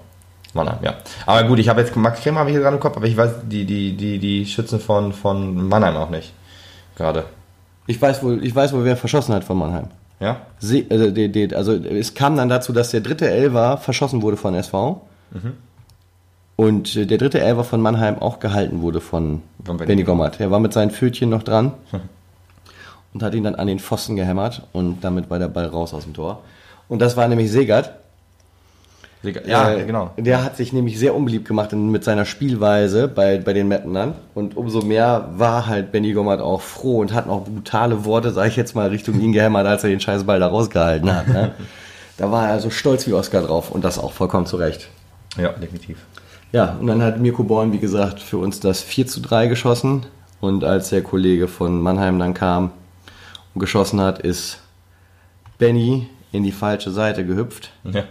S2: Mannheim, ja. Aber gut, ich habe jetzt Max Kremer habe ich hier gerade im Kopf, aber ich weiß die, die, die, die Schützen von, von Mannheim auch nicht. Gerade.
S1: Ich weiß wohl, ich weiß wohl, wer verschossen hat von Mannheim.
S2: Ja?
S1: Se, also, die, die, also es kam dann dazu, dass der dritte Elfer verschossen wurde von SV.
S2: Mhm.
S1: Und äh, der dritte Elfer von Mannheim auch gehalten wurde von
S2: Benny
S1: Gommert. Er war mit seinen Pfötchen noch dran und hat ihn dann an den Pfosten gehämmert und damit war der Ball raus aus dem Tor. Und das war nämlich Segert.
S2: Ja,
S1: Äh,
S2: genau.
S1: Der hat sich nämlich sehr unbeliebt gemacht in, mit seiner Spielweise bei, bei den Mappenern. Und umso mehr war halt Benny Gommert auch froh und hat noch brutale Worte, sage ich jetzt mal, Richtung ihn gehämmert, als er den Scheißball da rausgehalten hat. Ne? da war er so stolz wie Oscar drauf und das auch vollkommen zu Recht.
S2: Ja, definitiv.
S1: Ja, und dann hat Mirko Born, wie gesagt, für uns das 4 zu 3 geschossen. Und als der Kollege von Mannheim dann kam und geschossen hat, ist Benny in die falsche Seite gehüpft.
S2: Ja.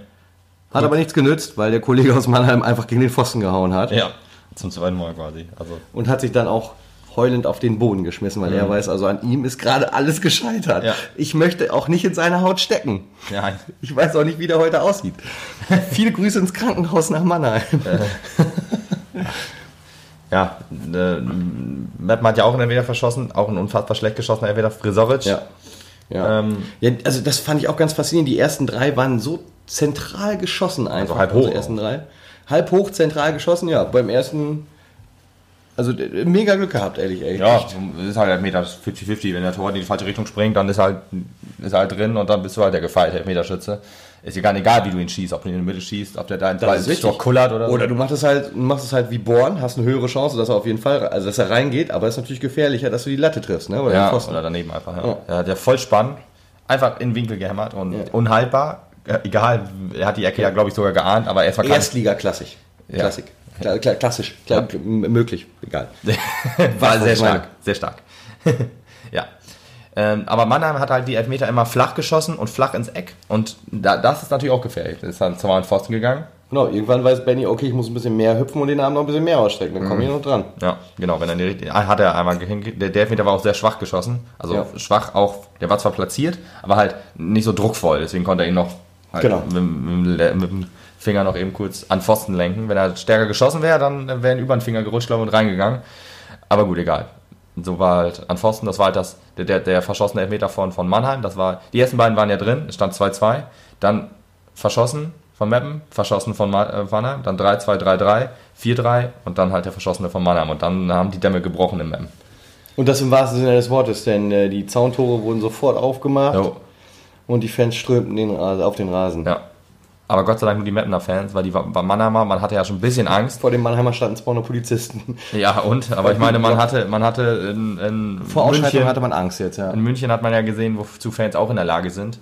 S1: Hat aber nichts genützt, weil der Kollege aus Mannheim einfach gegen den Pfosten gehauen hat.
S2: Ja. Zum zweiten Mal quasi. Also.
S1: Und hat sich dann auch heulend auf den Boden geschmissen, weil er weiß, also an ihm ist gerade alles gescheitert.
S2: Ja.
S1: Ich möchte auch nicht in seiner Haut stecken.
S2: Ja,
S1: Ich weiß auch nicht, wie der heute aussieht. Viele Grüße ins Krankenhaus nach Mannheim.
S2: ja äh, Meppen hat ja auch einen Elfmeter verschossen, auch einen unfassbar schlecht geschossenen Elfmeter, Frisoric.
S1: Ja. Ja.
S2: Ähm,
S1: ja, also das fand ich auch ganz faszinierend. Die ersten drei waren so zentral geschossen einfach.
S2: Also halb hoch
S1: unsere ersten drei. Halb hoch, zentral geschossen, ja. Beim ersten, also mega Glück gehabt, ehrlich, ey.
S2: Ja, ist halt Elfmeter 50-50. Wenn der Tor in die falsche Richtung springt, dann ist er halt, ist halt drin und dann bist du halt der gefeilte Elfmeterschütze. Ist egal, egal wie du ihn schießt, ob du ihn in die Mitte schießt, ob der da ins
S1: richtig.
S2: kullert oder so.
S1: Oder du machst es halt, machst es halt wie Born, hast eine höhere Chance, dass er auf jeden Fall, also dass er reingeht, aber es ist natürlich gefährlicher, dass du die Latte triffst, ne? Oder
S2: ja, oder daneben einfach. Ja.
S1: Ja.
S2: Er hat ja voll spannend, einfach in den Winkel gehämmert und unhaltbar. Egal, er hat die Ecke ja, glaube ich, sogar geahnt, aber erstmal kann
S1: Erstliga klassisch.
S2: Ja.
S1: Klassik. Kla kla klassisch. Kla m- möglich. Egal.
S2: War sehr stark, sehr stark. ja. Ähm, aber Mannheim hat halt die Elfmeter immer flach geschossen und flach ins Eck. Und da, das ist natürlich auch gefährlich. Das ist dann zwar an den Pfosten gegangen.
S1: Genau, irgendwann weiß Benny, okay, ich muss ein bisschen mehr hüpfen und den Arm noch ein bisschen mehr ausstrecken. Dann komme ich noch dran.
S2: Ja, genau, wenn er die richtige. Ah, Hat er einmal. Der, der Elfmeter war auch sehr schwach geschossen. Also
S1: Ja.
S2: schwach auch, der war zwar platziert, aber halt nicht so druckvoll. Deswegen konnte er ihn noch halt
S1: Genau.
S2: mit, mit, mit dem Finger noch eben kurz an Pfosten lenken. Wenn er stärker geschossen wäre, dann wäre er über den Finger gerutscht glaube ich, und reingegangen. Aber gut, egal. So war halt an Pfosten, das war halt das, der, der, der verschossene Elfmeter von, von Mannheim. Das war, die ersten beiden waren ja drin, es stand 2-2. Dann verschossen von Meppen, verschossen von äh, Mannheim, dann 3-2, 3-3, 4-3 und dann halt der verschossene von Mannheim. Und dann haben die Dämme gebrochen in Meppen.
S1: Und das im wahrsten Sinne des Wortes, denn äh, die Zauntore wurden sofort aufgemacht
S2: Jo,
S1: und die Fans strömten den, auf den Rasen.
S2: ja. Aber Gott sei Dank nur die Mappener Fans, weil die war Mannheimer, man hatte ja schon ein bisschen Angst.
S1: Vor dem Mannheimer standen 200 Polizisten.
S2: Ja, und? Aber ich meine, man hatte, man hatte in, in
S1: Vor Ausschreitung
S2: München,
S1: hatte man Angst jetzt, ja.
S2: in München hat man ja gesehen, wozu Fans auch in der Lage sind.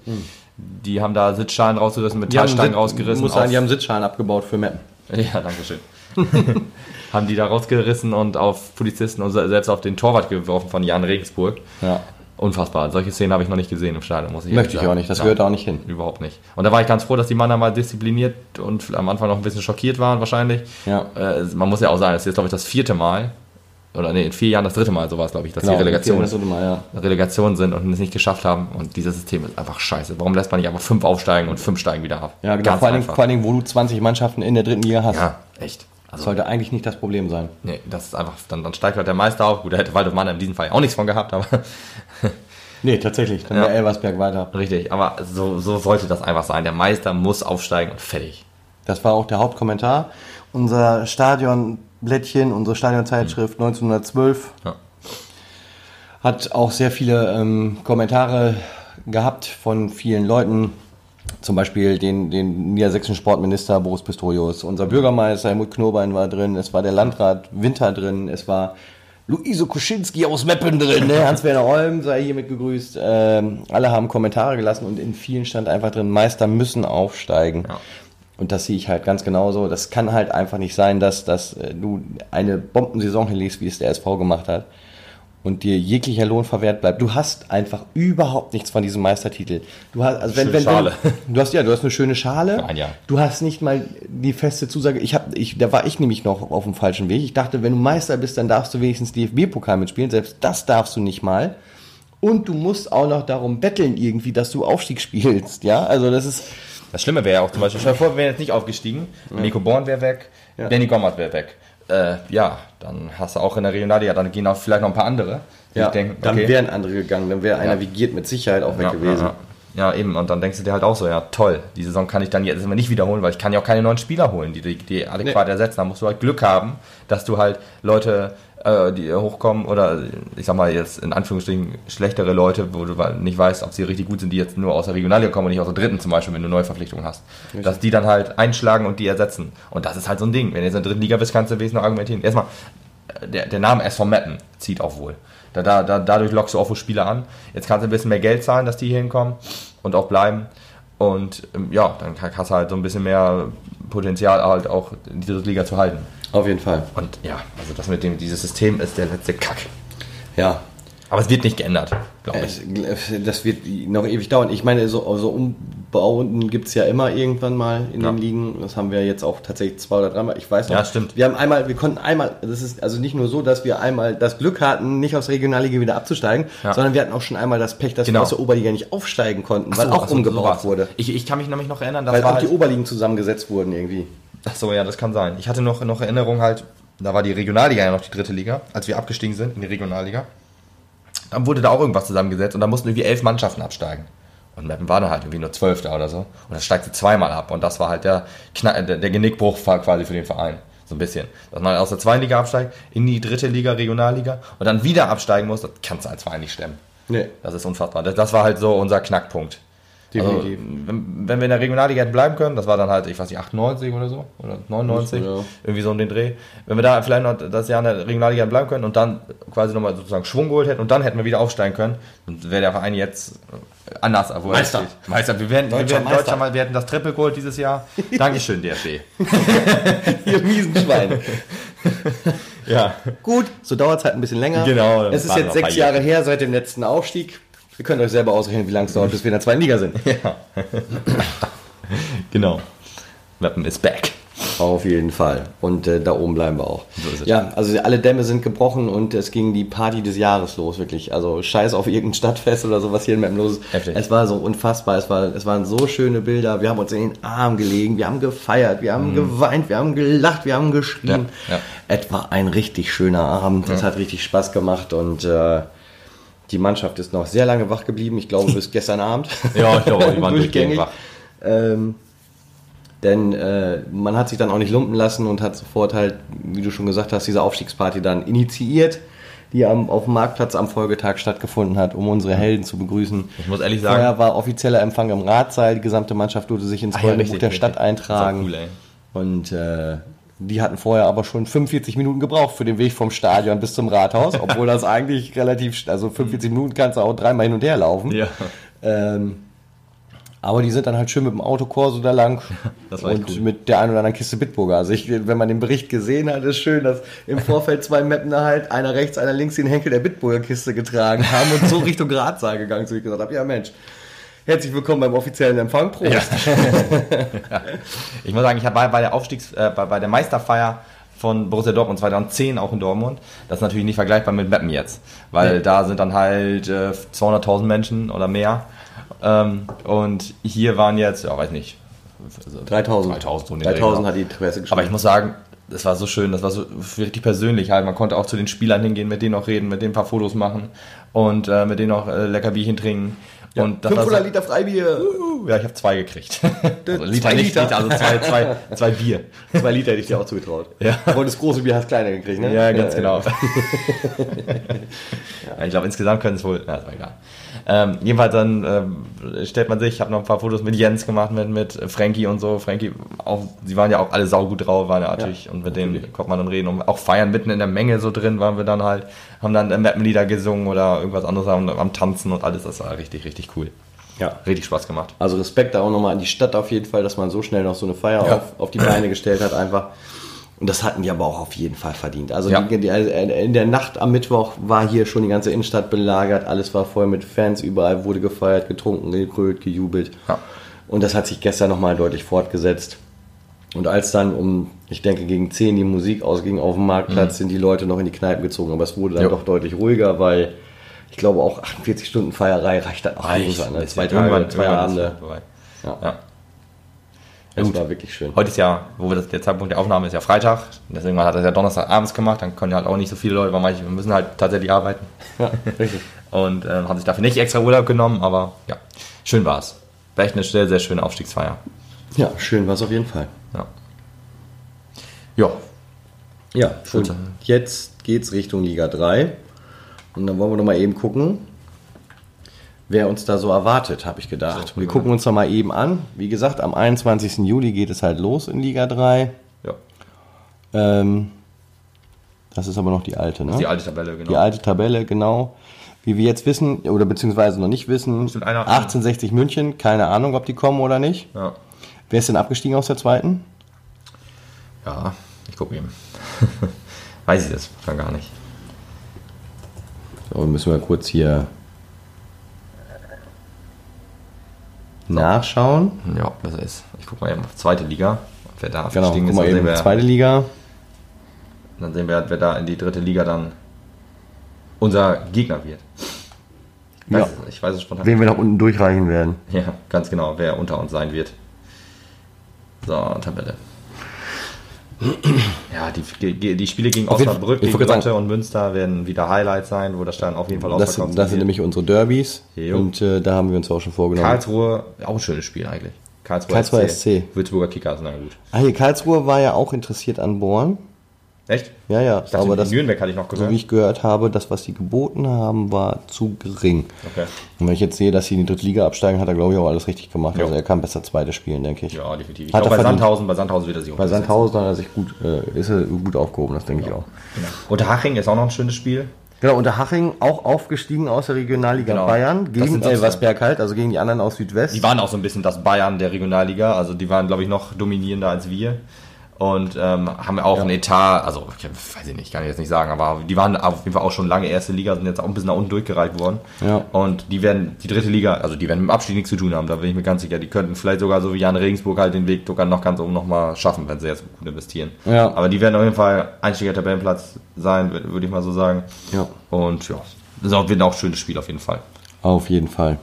S2: Die haben da Sitzschalen rausgerissen,
S1: Sit-
S2: rausgerissen.
S1: Muss sagen,
S2: auf-
S1: die haben Sitzschalen abgebaut für Mappen.
S2: Ja, danke schön. haben die da rausgerissen und auf Polizisten und se- selbst auf den Torwart geworfen von Jan Regensburg.
S1: Ja.
S2: Unfassbar. Solche Szenen habe ich noch nicht gesehen im Stadion, muss ich
S1: Möchte ich auch nicht, das
S2: Ja,
S1: gehört auch nicht hin.
S2: Überhaupt nicht. Und da war ich ganz froh, dass die Männer mal diszipliniert und am Anfang noch ein bisschen schockiert waren, wahrscheinlich.
S1: Ja.
S2: Äh, man muss ja auch sagen, es ist jetzt, glaube ich, das vierte Mal, oder nee, in vier Jahren das dritte Mal, so war es, glaube ich, dass
S1: Genau,
S2: die Relegation,
S1: das Mal, ja.
S2: Relegation sind und es nicht geschafft haben. Und dieses System ist einfach scheiße. Warum lässt man nicht einfach fünf aufsteigen und fünf steigen wieder ab?
S1: Ja, genau,
S2: Ganz
S1: vor, allen Dingen, vor allen Dingen, wo du 20 Mannschaften in der dritten Liga hast.
S2: ja, echt. Also,
S1: Sollte eigentlich nicht das Problem sein.
S2: nee, das ist einfach, dann, dann steigt halt der Meister auf. Gut, da hätte Waldhof Mannheim in diesem Fall auch nichts von gehabt, aber
S1: Nee, tatsächlich. Dann
S2: Ja.
S1: wäre Elversberg weiter.
S2: richtig. Aber so, so sollte das einfach sein. Der Meister muss aufsteigen und fertig.
S1: Das war auch der Hauptkommentar. Unser Stadionblättchen, unsere Stadionzeitschrift 1912
S2: Ja.
S1: hat auch sehr viele ähm, Kommentare gehabt von vielen Leuten. Zum Beispiel den, den niedersächsischen Sportminister Boris Pistorius. Unser Bürgermeister Helmut Knobein war drin. Es war der Landrat Winter drin. Es war Luise Kuschinski aus Meppen drin. Ne? Hans-Werner Olm sei hiermit gegrüßt. Ähm, alle haben Kommentare gelassen und in vielen stand einfach drin, Meister müssen aufsteigen.
S2: Ja.
S1: Und das sehe ich halt ganz genauso. Das kann halt einfach nicht sein, dass, dass äh, du eine Bombensaison hinlegst, wie es der SV gemacht hat, und dir jeglicher Lohn verwehrt bleibt. Du hast einfach überhaupt nichts von diesem Meistertitel. Du hast, also wenn,
S2: Schöne
S1: wenn,
S2: Schale.
S1: wenn, du hast ja, du hast eine schöne Schale.
S2: Für ein Jahr.
S1: Du hast nicht mal die feste Zusage. Ich habe, ich, da war ich nämlich noch auf dem falschen Weg. Ich dachte, wenn du Meister bist, dann darfst du wenigstens DFB-Pokal mitspielen. Selbst das darfst du nicht mal. Und du musst auch noch darum betteln irgendwie, dass du Aufstieg spielst. Ja, also das ist,
S2: Das Schlimme wäre ja auch zum Beispiel, stell vor, wir wären jetzt nicht aufgestiegen, Nico Born wäre weg,
S1: Ja.
S2: Danny Gommert wäre weg. Äh, ja, dann hast du auch in der Regionalliga, dann gehen auch vielleicht noch ein paar andere,
S1: ja,
S2: denken,
S1: dann
S2: okay,
S1: wären andere gegangen. Dann wäre einer wie Giert mit Sicherheit auch weg
S2: ja,
S1: gewesen.
S2: Ja, eben, und dann denkst du dir halt auch so, ja toll, die Saison kann ich dann jetzt immer nicht wiederholen, weil ich kann ja auch keine neuen Spieler holen, die die, die adäquat ersetzen. Da musst du halt Glück haben, dass du halt Leute, äh, die hochkommen oder ich sag mal jetzt in Anführungsstrichen schlechtere Leute, wo du nicht weißt, ob sie richtig gut sind, die jetzt nur aus der Regionalliga kommen und nicht aus der dritten zum Beispiel, wenn du neue Verpflichtungen hast. Dass die dann halt einschlagen und die ersetzen. Und das ist halt so ein Ding. Wenn du jetzt in der dritten Liga bist, kannst du wesentlich noch argumentieren. Erstmal, äh, der, der Name SV Meppen zieht auch wohl. Da, da, da, dadurch lockst du auch Spieler an. Jetzt kannst du ein bisschen mehr Geld zahlen, dass die hier hinkommen und auch bleiben. Und ähm, ja, dann hast du halt so ein bisschen mehr Potenzial, halt auch in die dritte Liga zu halten.
S1: Auf jeden Fall.
S2: Und ja, also das mit dem, dieses System ist der letzte Kack.
S1: Ja.
S2: Aber es wird nicht geändert, glaube ich.
S1: Es, das wird noch ewig dauern. Ich meine, so, so Umbauten gibt es ja immer irgendwann mal in
S2: Ja.
S1: den Ligen. Das haben wir jetzt auch tatsächlich zwei oder dreimal. Ich weiß noch.
S2: Ja, stimmt.
S1: Wir haben einmal, wir konnten einmal, das ist also nicht nur so, dass wir einmal das Glück hatten, nicht aus der Regionalliga wieder abzusteigen,
S2: Ja.
S1: sondern wir hatten auch schon einmal das Pech, dass
S2: Genau.
S1: wir aus der Oberliga nicht aufsteigen konnten, weil
S2: so,
S1: auch
S2: ach so,
S1: umgebaut
S2: so
S1: wurde.
S2: Ich, ich kann mich nämlich noch erinnern, das
S1: Weil auch
S2: halt,
S1: die Oberligen zusammengesetzt wurden irgendwie.
S2: Ach so, ja, das kann sein. Ich hatte noch, noch Erinnerung halt, da war die Regionalliga ja noch die dritte Liga, als wir abgestiegen sind in die Regionalliga. Dann wurde da auch irgendwas zusammengesetzt und da mussten irgendwie elf Mannschaften absteigen. Und Meppen war dann halt irgendwie nur Zwölfter oder so. Und das steigt sie zweimal ab. Und das war halt der, Kna der, der Genickbruch quasi für den Verein. So ein bisschen. Dass man aus der zweiten Liga absteigt, in die dritte Liga, Regionalliga und dann wieder absteigen muss, das kannst du als Verein nicht stemmen.
S1: Nee.
S2: Das ist unfassbar. Das, das war halt so unser Knackpunkt.
S1: Definitiv.
S2: Also, wenn, wenn wir in der Regionalliga hätten bleiben können, das war dann halt, ich weiß nicht, 98 oder so, oder 99,
S1: Ja.
S2: irgendwie so um den Dreh. Wenn wir da vielleicht noch das Jahr in der Regionalliga hätten bleiben können und dann quasi nochmal sozusagen Schwung geholt hätten und dann hätten wir wieder aufsteigen können, dann wäre der Verein jetzt äh, anders. Wo er
S1: Meister.
S2: steht. Meister. Wir wären, wir
S1: Deutscher
S2: wären
S1: Meister.
S2: Mal, wir hätten das Triple geholt dieses Jahr. Dankeschön, DFB.
S1: Ihr miesen Schweine.
S2: ja.
S1: Gut, so dauert es halt ein bisschen länger.
S2: Genau,
S1: Es ist jetzt sechs Jahre her seit dem letzten Aufstieg. Ihr könnt euch selber ausrechnen, wie lange es dauert, bis wir in der zweiten Liga sind.
S2: Genau. Mappen ist back.
S1: Auf jeden Fall. Und äh, da oben bleiben wir auch.
S2: So ist es.
S1: Ja, also alle Dämme sind gebrochen und es ging die Party des Jahres los, wirklich. Also scheiß auf irgendein Stadtfest oder so, was hier in Meppen los ist.
S2: Heftig.
S1: Es war so unfassbar. Es, war, es waren so schöne Bilder. Wir haben uns in den Arm gelegen, wir haben gefeiert, wir haben geweint, wir haben gelacht, wir haben geschrien.
S2: Mhm. Ja, ja.
S1: Es war ein richtig schöner Abend. Es hat richtig Spaß gemacht und äh, die Mannschaft ist noch sehr lange wach geblieben. Ich glaube, bis gestern Abend.
S2: Ja, ich glaube, die waren
S1: Durchgängig.
S2: wach.
S1: Ähm, denn äh, man hat sich dann auch nicht lumpen lassen und hat sofort halt, wie du schon gesagt hast, diese Aufstiegsparty dann initiiert, die am, auf dem Marktplatz am Folgetag stattgefunden hat, um unsere Helden zu begrüßen.
S2: Ich muss ehrlich sagen,
S1: Vorher war offizieller Empfang im Ratsaal, die gesamte Mannschaft durfte sich ins
S2: Ah ja,
S1: Buch der
S2: richtig.
S1: Stadt eintragen.
S2: Cool, ey.
S1: Und äh, die hatten vorher aber schon 45 Minuten gebraucht für den Weg vom Stadion bis zum Rathaus, obwohl das eigentlich relativ, also 45 Minuten kannst du auch dreimal hin und her laufen.
S2: Ja.
S1: Ähm, Aber die sind dann halt schön mit dem Autokorso da lang und
S2: cool.
S1: mit der einen oder anderen Kiste Bitburger. Also ich, wenn man den Bericht gesehen hat, ist schön, dass im Vorfeld zwei Mapner halt, einer rechts, einer links, den Henkel der Bitburger Kiste getragen haben und so Richtung Grazsaal gegangen sind. Ich gesagt habe, ja Mensch, herzlich willkommen beim offiziellen Empfang. Prost.
S2: Ich muss sagen, ich war bei der Aufstiegs, äh, bei, bei der Meisterfeier von Borussia Dortmund 2010 auch in Dortmund. Das ist natürlich nicht vergleichbar mit Meppen jetzt, weil
S1: Nee.
S2: da sind dann halt äh, 200.000 Menschen oder mehr. Ähm, und hier waren jetzt, ja, weiß nicht,
S1: 3000.
S2: 3000, so in den
S1: 3000
S2: Dreh,
S1: hat die Presse geschrieben.
S2: Aber ich muss sagen, das war so schön, das war so richtig persönlich halt. Man konnte auch zu den Spielern hingehen, mit denen auch reden, mit denen ein paar Fotos machen und äh, mit denen auch äh, lecker Bierchen trinken. Und das war
S1: 500
S2: so,
S1: Liter Freibier.
S2: Ja, ich habe zwei gekriegt. also Liter
S1: Zwei
S2: nicht,
S1: Liter.
S2: Liter, also zwei, zwei, zwei Bier.
S1: Zwei Liter hätte ich dir auch zugetraut.
S2: Ja.
S1: Aber das große Bier hast kleiner gekriegt, ne?
S2: Ja, ganz
S1: äh,
S2: genau. ja, ich glaube, insgesamt können es wohl, na, ist aber egal. Ähm, jedenfalls dann ähm, stellt man sich, ich habe noch ein paar Fotos mit Jens gemacht, mit, mit Frankie und so. Frankie, auch, sie waren ja auch alle saugut drauf, waren ja natürlich, und mit denen konnte man dann reden und auch feiern, mitten in der Menge so drin waren wir dann halt, haben dann Mappenlieder gesungen oder irgendwas anderes am, am Tanzen und alles, das war richtig, richtig cool.
S1: Ja.
S2: Richtig Spaß gemacht.
S1: Also Respekt da auch nochmal an die Stadt auf jeden Fall, dass man so schnell noch so eine Feier
S2: Ja.
S1: auf, auf die Beine gestellt hat einfach. Und das hatten die aber auch auf jeden Fall verdient. Also
S2: Ja.
S1: die, die, in der Nacht am Mittwoch war hier schon die ganze Innenstadt belagert, alles war voll mit Fans, überall wurde gefeiert, getrunken, gegrölt, gejubelt.
S2: Ja.
S1: Und das hat sich gestern nochmal deutlich fortgesetzt. Und als dann um, ich denke, gegen 10 die Musik ausging auf dem Marktplatz, sind die Leute noch in die Kneipen gezogen. Aber es wurde dann
S2: Mhm. Jo.
S1: doch deutlich ruhiger, weil ich glaube auch 48 Stunden Feierei reicht dann auch irgendwann, ne? Zwei Tage,
S2: irgendwann-
S1: zwei Abende. Ja.
S2: Ja.
S1: Das
S2: gut.
S1: war wirklich schön.
S2: Heute ist ja, wo wir das, der Zeitpunkt der Aufnahme ist ja Freitag. Deswegen hat er das ja Donnerstagabends gemacht. Dann können ja halt auch nicht so viele Leute, weil manche müssen halt tatsächlich arbeiten.
S1: Ja, richtig.
S2: Und äh, haben sich dafür nicht extra Urlaub genommen. Aber ja, schön war es. War echt eine sehr, sehr schöne Aufstiegsfeier.
S1: Ja, schön war es auf jeden Fall.
S2: Ja. Ja,
S1: Ja,
S2: Schön.
S1: jetzt geht's Richtung Liga 3. Und dann wollen wir noch mal eben gucken, wer uns da so erwartet, habe ich gedacht.
S2: So,
S1: wir gucken uns doch mal eben an. Wie gesagt, am 21. Juli geht es halt los in Liga 3.
S2: ja.
S1: Ähm, das ist aber noch die alte, ne?
S2: Die alte Tabelle, genau.
S1: Die alte Tabelle, genau. Wie wir jetzt wissen, oder beziehungsweise noch nicht wissen,
S2: Sind einer-
S1: 1860 München, keine Ahnung, ob die kommen oder nicht.
S2: ja.
S1: Wer ist denn abgestiegen aus der zweiten?
S2: ja, ich gucke eben. Weiß ich das schon gar nicht.
S1: So, müssen wir kurz hier nachschauen.
S2: Ja, besser ist. Ich gucke mal eben auf zweite Liga. Wer da
S1: Genau,
S2: abgestiegen
S1: guck
S2: ist, dann sehen, wir,
S1: zweite Liga.
S2: dann sehen wir, wer da in die dritte Liga dann unser Gegner wird. Ich weiß,
S1: Ja.
S2: es, ich weiß es spontan.
S1: Wen wir nach unten durchreichen werden.
S2: Ja, ganz genau, wer unter uns sein wird. So, Tabelle. Ja, die, die Spiele gegen Osnabrück, gegen Lotte und Münster werden wieder Highlights sein, wo das Stadion auf jeden Fall
S1: Das,
S2: ausverkauft
S1: das sind
S2: wird.
S1: nämlich unsere Derbys.
S2: Jo.
S1: Und äh, da haben wir uns auch schon vorgenommen.
S2: Karlsruhe, auch ein schönes Spiel eigentlich. Karlsruhe,
S1: Karlsruhe SC.
S2: Würzburger Kickers, na gut.
S1: Ah, hier, Karlsruhe war ja auch interessiert an Born.
S2: Echt?
S1: Ja, ja.
S2: Ich dachte,
S1: aber
S2: in
S1: das,
S2: Nürnberg hatte ich noch
S1: so
S2: gehört.
S1: wie ich gehört habe, das, was sie geboten haben, war zu gering.
S2: okay.
S1: Und wenn ich jetzt sehe, dass sie in die dritte Liga absteigen, hat er, glaube ich, auch alles richtig gemacht.
S2: Jo.
S1: Also er kann besser zweite spielen, denke ich.
S2: Ja, definitiv. Ich
S1: Hat
S2: glaube, bei
S1: verdient.
S2: Sandhausen, bei Sandhausen wird er sich
S1: Bei. Sandhausen hat er sich gut, äh, ist er gut aufgehoben, das denke ich auch.
S2: Genau. Unterhaching ist auch noch ein schönes Spiel.
S1: Genau, und der Haching auch aufgestiegen aus der Regionalliga
S2: Genau.
S1: Bayern gegen
S2: so-
S1: Elversberg halt, also gegen die anderen aus Südwest.
S2: Die waren auch so ein bisschen das Bayern der Regionalliga. Also die waren, glaube ich, noch dominierender als wir. Und ähm, haben auch
S1: Ja.
S2: ein Etat, also ich weiß ich nicht, kann ich jetzt nicht sagen, aber die waren auf jeden Fall auch schon lange erste Liga, sind jetzt auch ein bisschen nach unten durchgereicht worden.
S1: Ja.
S2: Und die werden, die dritte Liga, also die werden mit dem Abstieg nichts zu tun haben, da bin ich mir ganz sicher. Die könnten vielleicht sogar so wie Jan Regensburg halt den Weg sogar noch ganz oben nochmal schaffen, wenn sie jetzt gut investieren.
S1: Ja.
S2: Aber die werden auf jeden Fall einstiger Tabellenplatz sein, wür- würde ich mal so sagen.
S1: Ja.
S2: Und ja, das wird auch ein schönes Spiel auf jeden Fall.
S1: Auf jeden Fall.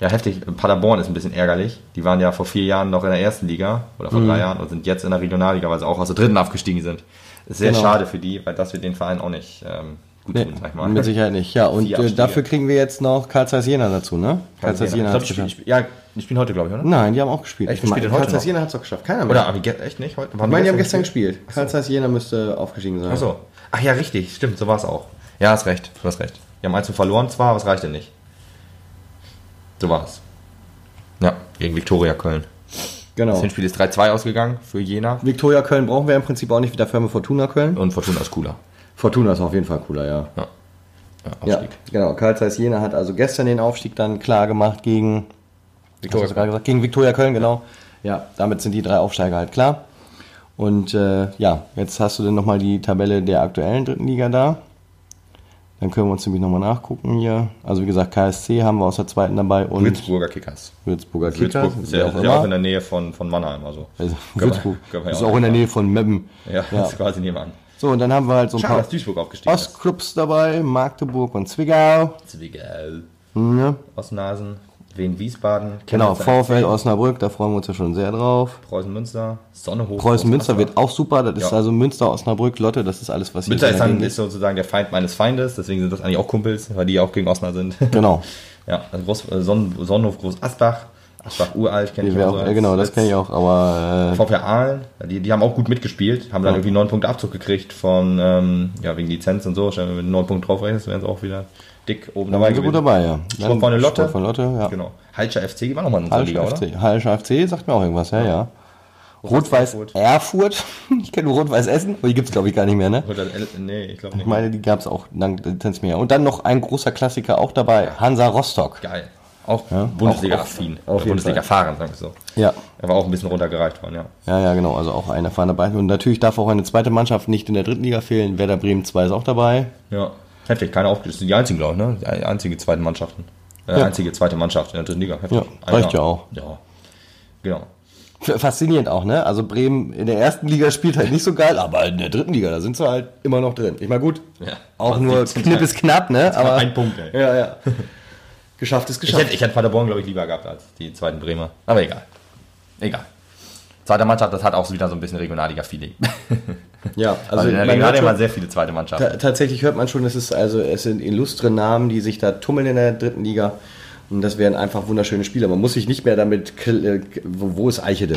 S2: Ja, heftig. Paderborn ist ein bisschen ärgerlich. Die waren ja vor vier Jahren noch in der ersten Liga oder vor drei Jahren und sind jetzt in der Regionalliga, weil sie auch aus der dritten abgestiegen sind. Ist sehr
S1: Genau.
S2: schade für die, weil das wird den Verein auch nicht ähm, gut
S1: Nee,
S2: tun, sag ich mal.
S1: mit Sicherheit nicht. Ja, und äh, dafür kriegen wir jetzt noch Karl Zeiss Jena dazu, ne? Karl Zeiss
S2: ich
S1: Jena
S2: glaub, spielen,
S1: geschafft.
S2: die spielen- ja, die spielen heute, glaube ich, oder?
S1: Nein, die haben auch gespielt.
S2: Echt,
S1: Ich
S2: spielt
S1: meine,
S2: denn heute
S1: Karl Zeiss? Jena hat es doch geschafft. Keiner mehr.
S2: Oder aber ge- echt nicht? Heute?
S1: ich meine, die haben gestern gespielt. Karl Zeiss Jena müsste aufgestiegen sein.
S2: Ach so. Ach ja, richtig, stimmt, so war es auch. Ja, hast recht, du hast recht. Die haben 1 verloren zwar, aber es reichte nicht. So war es. Ja, gegen Viktoria Köln.
S1: Genau.
S2: Das Hinspiel ist 3-2 ausgegangen für Jena
S1: Viktoria Köln brauchen wir im Prinzip auch nicht wieder Firma Fortuna Köln.
S2: und Fortuna ist cooler.
S1: Fortuna ist auf jeden Fall cooler, ja.
S2: Ja. Ja,
S1: Ja,
S2: Aufstieg.
S1: genau. Karl Zeiss Jena hat also gestern den Aufstieg dann klar gemacht gegen gerade gesagt? Gegen Viktoria Köln, genau. Ja, damit sind die drei Aufsteiger halt klar. Und äh, ja, jetzt hast du dann nochmal die Tabelle der aktuellen dritten Liga da. Dann können wir uns nämlich nochmal nachgucken hier. Also wie gesagt, KSC haben wir aus der zweiten dabei und
S2: Würzburger Kickers.
S1: Würzburger Kickers.
S2: Würzburg ist ja, ist ja auch in der Nähe von, von Mannheim. Also.
S1: also Würzburg
S2: man ja
S1: ist
S2: auch
S1: auch in der. Nähe von Meppen.
S2: Ja, das ist quasi nebenan.
S1: So, und dann haben wir halt so ein
S2: Schade,
S1: paar
S2: Duisburg aufgestiegen ist.
S1: Ostclubs dabei, Magdeburg und Zwickau.
S2: Zwickau,
S1: Ja.
S2: Osnasen, Wien, Wiesbaden.
S1: Genau, VfL Osnabrück, da freuen wir uns ja schon sehr drauf.
S2: Preußen Münster, Sonne hoch.
S1: Preußen Münster wird auch super, das ist
S2: Ja.
S1: also Münster, Osnabrück, Lotte, das ist alles, was hier
S2: Münster ist, dann, ist sozusagen der Feind meines Feindes, deswegen sind das eigentlich auch Kumpels, weil die auch gegen Osnabrück sind.
S1: Genau.
S2: ja, also äh, Sonnen, Sonnenhof Groß Asbach, Asbach uralt, kenne ich auch so
S1: äh, genau, das kenne ich auch, aber äh,
S2: VfR Aalen, die, die haben auch gut mitgespielt, haben dann
S1: Ja.
S2: irgendwie neun Punkte Abzug gekriegt von, ähm, ja, wegen Lizenz und so. Wenn du mit neun Punkten drauf rechnest, wären sie auch wieder dick oben
S1: da
S2: dabei
S1: waren sie gut dabei, ja.
S2: Sportfreunde Lotte.
S1: Sportfreunde Lotte, ja.
S2: Genau. Halscher FC war nochmal in unserer Liga, oder?
S1: FC. Hallischer FC sagt mir auch irgendwas, ja, ja. Rot-Weiß
S2: Erfurt.
S1: Ich kenne nur Rot-Weiß Essen, aber die gibt's glaube ich gar nicht mehr, ne?
S2: Oder, nee, ich glaube nicht.
S1: Ich meine, die gab's auch lang Lizenz mehr. Und dann noch ein großer Klassiker auch dabei, Hansa Rostock.
S2: Geil. Auch
S1: Ja,
S2: Bundesliga-affin.
S1: jeden
S2: Bundesliga-fahren, sagen wir so.
S1: Ja.
S2: Er war auch ein bisschen runtergereicht worden, ja.
S1: Ja, ja, genau. Also auch einer fahren dabei. Und natürlich darf auch eine zweite Mannschaft nicht in der dritten Liga fehlen. Werder Bremen 2 ist auch dabei.
S2: Ja. Heftig, keine aufgestellt. Das sind die einzigen, glaube ich, ne? Die einzige zweite Mannschaften. Äh,
S1: Ja.
S2: Einzige zweite Mannschaft in der dritten Liga. Heftig.
S1: Ja, reicht ja auch.
S2: Ja. Genau.
S1: Faszinierend auch, ne? Also Bremen in der ersten Liga spielt halt nicht so geil, aber in der dritten Liga, da sind sie halt immer noch drin. Ich meine, gut,
S2: Ja.
S1: auch nur
S2: 17
S1: knipp ist knapp, ne? Aber
S2: ein Punkt, ey.
S1: Ja, ja. Geschafft ist
S2: Ich
S1: geschafft.
S2: hätte, ich hätte Paderborn, glaube ich, lieber gehabt als die zweiten Bremer. Aber egal. Egal. Zweite Mannschaft, das hat auch wieder so ein bisschen Regionalliga-Feeling.
S1: ja,
S2: Also, in der Regionalliga haben sehr viele zweite Mannschaften.
S1: Ta tatsächlich hört man schon, es ist also es sind illustre Namen, die sich da tummeln in der dritten Liga. Und das wären einfach wunderschöne Spieler. Man muss sich nicht mehr damit, äh, wo, wo ist Eichede?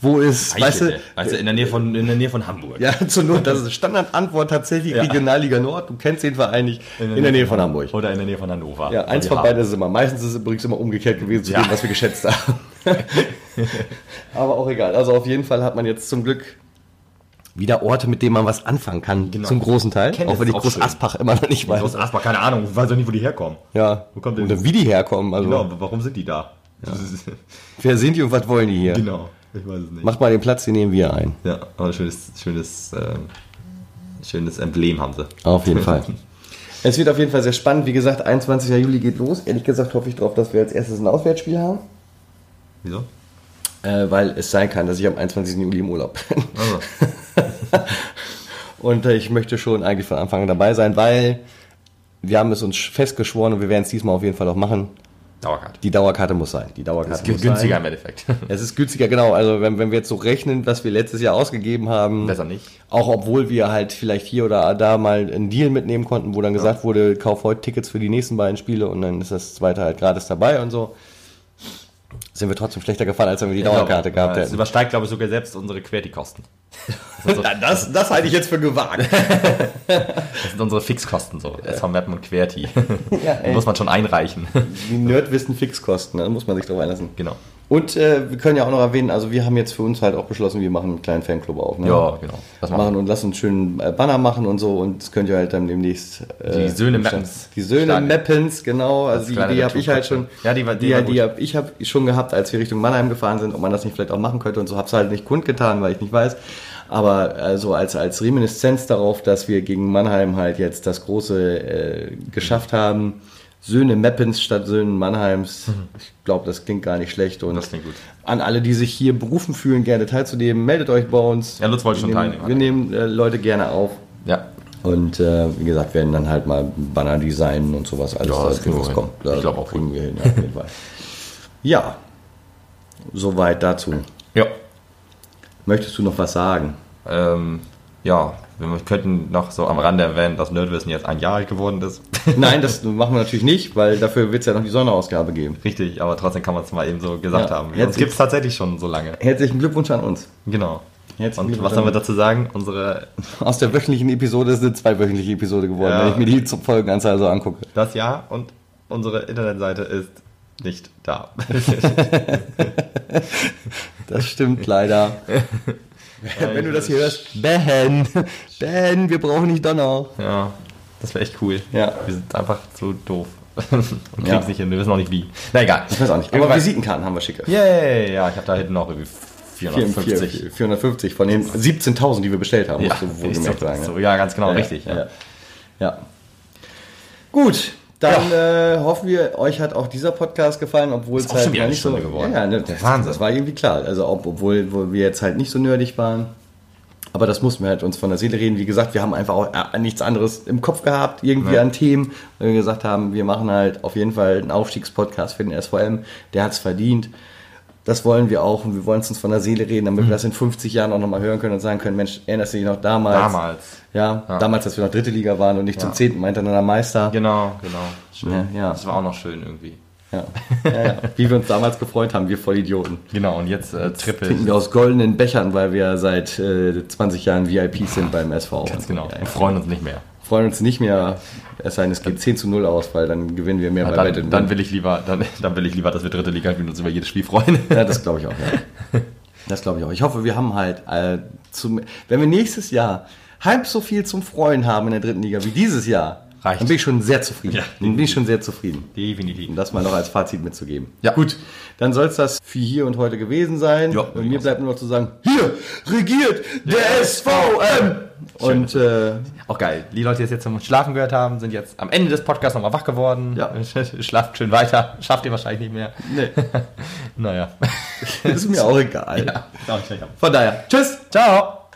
S1: Wo ist, weißt du,
S2: weißt du, in der Nähe von, in der Nähe von Hamburg.
S1: ja, zur Not, das ist Standardantwort tatsächlich
S2: Ja.
S1: Regionalliga Nord. Du kennst den Verein nicht, in der Nähe von Hamburg.
S2: Oder in der Nähe von Hannover.
S1: Ja, eins von beiden ist es immer. Meistens ist es übrigens immer umgekehrt gewesen zu
S2: Ja.
S1: dem, was wir geschätzt haben. Aber auch egal. Also auf jeden Fall hat man jetzt zum Glück wieder Orte, mit denen man was anfangen kann.
S2: Genau.
S1: Zum großen Teil.
S2: Chemnitz
S1: Auch wenn ich
S2: ist auch
S1: Groß
S2: schön.
S1: Aspach immer noch nicht weiß.
S2: Aus Asbach, keine Ahnung, ich weiß auch nicht, wo die herkommen.
S1: Ja.
S2: Wo kommt denn-
S1: Oder wie die herkommen. Also,
S2: Genau, warum sind die da? Ist-
S1: wer sind die und was wollen die hier?
S2: genau, ich weiß es nicht.
S1: Macht mal den Platz, den nehmen wir ein.
S2: Ja, aber ein schönes, schönes, ähm, schönes Emblem haben sie.
S1: Auf jeden Fall. Es wird auf jeden Fall sehr spannend. Wie gesagt, 21. Juli geht los. Ehrlich gesagt hoffe ich darauf, dass wir als erstes ein Auswärtsspiel haben.
S2: Wieso?
S1: Äh, weil es sein kann, dass ich am 21. Juli im Urlaub bin.
S2: Also,
S1: Und äh, ich möchte schon eigentlich von Anfang an dabei sein, weil wir haben es uns festgeschworen und wir werden es diesmal auf jeden Fall auch machen.
S2: Dauerkarte.
S1: Die Dauerkarte muss sein. Die Dauerkarte muss
S2: ist günstiger
S1: sein.
S2: im Endeffekt.
S1: Es ist günstiger, genau. Also wenn, wenn wir jetzt so rechnen, was wir letztes Jahr ausgegeben haben,
S2: Besser nicht.
S1: auch obwohl wir halt vielleicht hier oder da mal einen Deal mitnehmen konnten, wo dann gesagt wurde, kauf heute Tickets für die nächsten beiden Spiele und dann ist das zweite halt gratis dabei und so, sind wir trotzdem schlechter gefahren, als wenn wir die Dauerkarte gehabt
S2: Das
S1: hätten.
S2: übersteigt, glaube ich, sogar selbst unsere Querti-Kosten. Das
S1: Das, das halte ich jetzt für gewagt.
S2: das sind unsere Fixkosten, so. SV Mappen und Querti.
S1: Ja,
S2: Die muss man schon einreichen.
S1: Die Nerdwissen Fixkosten, da muss man sich drauf einlassen.
S2: genau.
S1: Und äh, wir können ja auch noch erwähnen, also wir haben jetzt für uns halt auch beschlossen, wir machen einen kleinen Fanclub auf. Ne?
S2: Ja, genau. Das
S1: machen
S2: machen
S1: und lassen einen schönen äh, Banner machen und so und das könnt ihr halt dann demnächst äh,
S2: Die Söhne Meppens.
S1: die Söhne. Meppens genau also die
S2: kleine
S1: Idee habe ich halt schon.
S2: Ja, die war- die
S1: die,
S2: war
S1: die hab, ich habe schon gehabt als wir Richtung Mannheim gefahren sind ob man das nicht vielleicht auch machen könnte und so habe es halt nicht kundgetan weil ich nicht weiß aber also als als Reminiszenz darauf dass wir gegen Mannheim halt jetzt das große äh, geschafft haben Söhne Meppens statt Söhne Mannheims ich glaube das klingt gar nicht schlecht und
S2: Mhm. Das klingt gut.
S1: an alle, die sich hier berufen fühlen, gerne teilzunehmen, meldet euch bei uns.
S2: Ja, Lutz wollte schon
S1: nehmen,
S2: teilnehmen.
S1: Wir nehmen äh, Leute gerne auf.
S2: Ja.
S1: Und äh, wie gesagt, werden dann halt mal Banner designen und sowas alles.
S2: Ja, das hin.
S1: kommt. Da
S2: Ich glaub auch
S1: kriegen wir hin, ja, auf jeden Fall. Ja, soweit dazu.
S2: Ja.
S1: Möchtest du noch was sagen?
S2: Ähm, ja, wir könnten noch so am Rande erwähnen, dass Nerdwissen jetzt ein Jahr alt geworden ist.
S1: Nein, das machen wir natürlich nicht, weil dafür wird es ja noch die Sonderausgabe geben.
S2: Richtig, aber trotzdem kann man es mal eben so gesagt
S1: Ja.
S2: haben.
S1: Jetzt
S2: Uns gibt es tatsächlich schon so lange.
S1: Herzlichen Glückwunsch an uns.
S2: Genau.
S1: Herzlichen
S2: Und was haben wir dazu sagen? Unsere,
S1: Aus der wöchentlichen Episode sind zwei wöchentliche Episode geworden,
S2: Ja.
S1: wenn ich mir die Folgenanzahl so angucke.
S2: das Jahr und unsere Internetseite ist nicht da.
S1: Das stimmt leider. Wenn du das hier hörst, Ben, Ben, wir brauchen nicht Donner.
S2: ja, das wäre echt cool.
S1: Ja.
S2: Wir sind einfach zu doof. und kriegen
S1: Ja.
S2: es nicht hin. Wir wissen noch nicht wie. Na egal.
S1: Ich weiß auch nicht. Aber Visitenkarten haben wir schicke.
S2: Yay, ja, ich habe da hinten noch irgendwie 450.
S1: 450. 450 von den 17.000, die wir bestellt haben,
S2: Ja,
S1: musst du wohlgemerkt
S2: so,
S1: sagen.
S2: so, ja, ganz genau,
S1: Ja,
S2: richtig.
S1: Ja.
S2: ja.
S1: Gut, dann äh, hoffen wir, euch hat auch dieser Podcast gefallen, obwohl es
S2: auch
S1: halt nicht so
S2: geworden.
S1: Ja, ne, das,
S2: Wahnsinn.
S1: Das war irgendwie klar. Also ob, obwohl wo wir jetzt halt nicht so nerdig waren. Aber das mussten wir halt uns von der Seele reden. Wie gesagt, wir haben einfach auch äh, nichts anderes im Kopf gehabt, irgendwie
S2: Ja.
S1: an Themen, weil wir gesagt haben, wir machen halt auf jeden Fall einen Aufstiegspodcast für den SVM. Der hat es verdient. Das wollen wir auch und wir wollen es uns von der Seele reden, damit wir das in 50 Jahren auch nochmal hören können und sagen können, Mensch, erinnerst du dich noch damals?
S2: Damals.
S1: Ja,
S2: Ja.
S1: damals, als wir noch dritte Liga waren und nicht zum
S2: Ja.
S1: zehnten Mal hintereinander Meister.
S2: Genau, genau. Schön.
S1: Ja.
S2: Das war auch noch schön irgendwie.
S1: Ja. Wie wir uns damals gefreut haben, wir Vollidioten.
S2: Genau, und jetzt äh, Triple.
S1: Trinken wir aus goldenen Bechern, weil wir seit äh, 20 Jahren VIPs sind beim SV.
S2: Ganz genau. Wir freuen uns nicht mehr.
S1: Freuen uns nicht mehr, es sei denn, es geht 10 zu 0 aus, weil dann gewinnen wir mehr bei
S2: dann, dann will ich lieber, dann, dann will ich lieber, dass wir dritte Liga spielen und uns über jedes Spiel freuen.
S1: Ja, das glaube ich auch, ja. Das glaube ich auch. Ich hoffe, wir haben halt, äh, zum, wenn wir nächstes Jahr halb so viel zum Freuen haben in der dritten Liga wie dieses Jahr,
S2: Reicht.
S1: dann bin ich schon sehr zufrieden.
S2: Ja.
S1: dann bin ich schon sehr zufrieden.
S2: Definitiv.
S1: Um das mal noch als Fazit mitzugeben.
S2: Ja.
S1: Gut, dann soll es das für hier und heute gewesen sein.
S2: Ja,
S1: und mir bleibt nur noch zu sagen, hier regiert der SVM. Und äh,
S2: Auch geil. Die Leute, die es jetzt zum Schlafen gehört haben, sind jetzt am Ende des Podcasts nochmal wach geworden.
S1: Ja.
S2: Schlaft schön weiter. Schafft ihr wahrscheinlich nicht mehr.
S1: nee,
S2: Naja.
S1: ist mir auch egal.
S2: Ja.
S1: Von daher, tschüss.
S2: Ciao.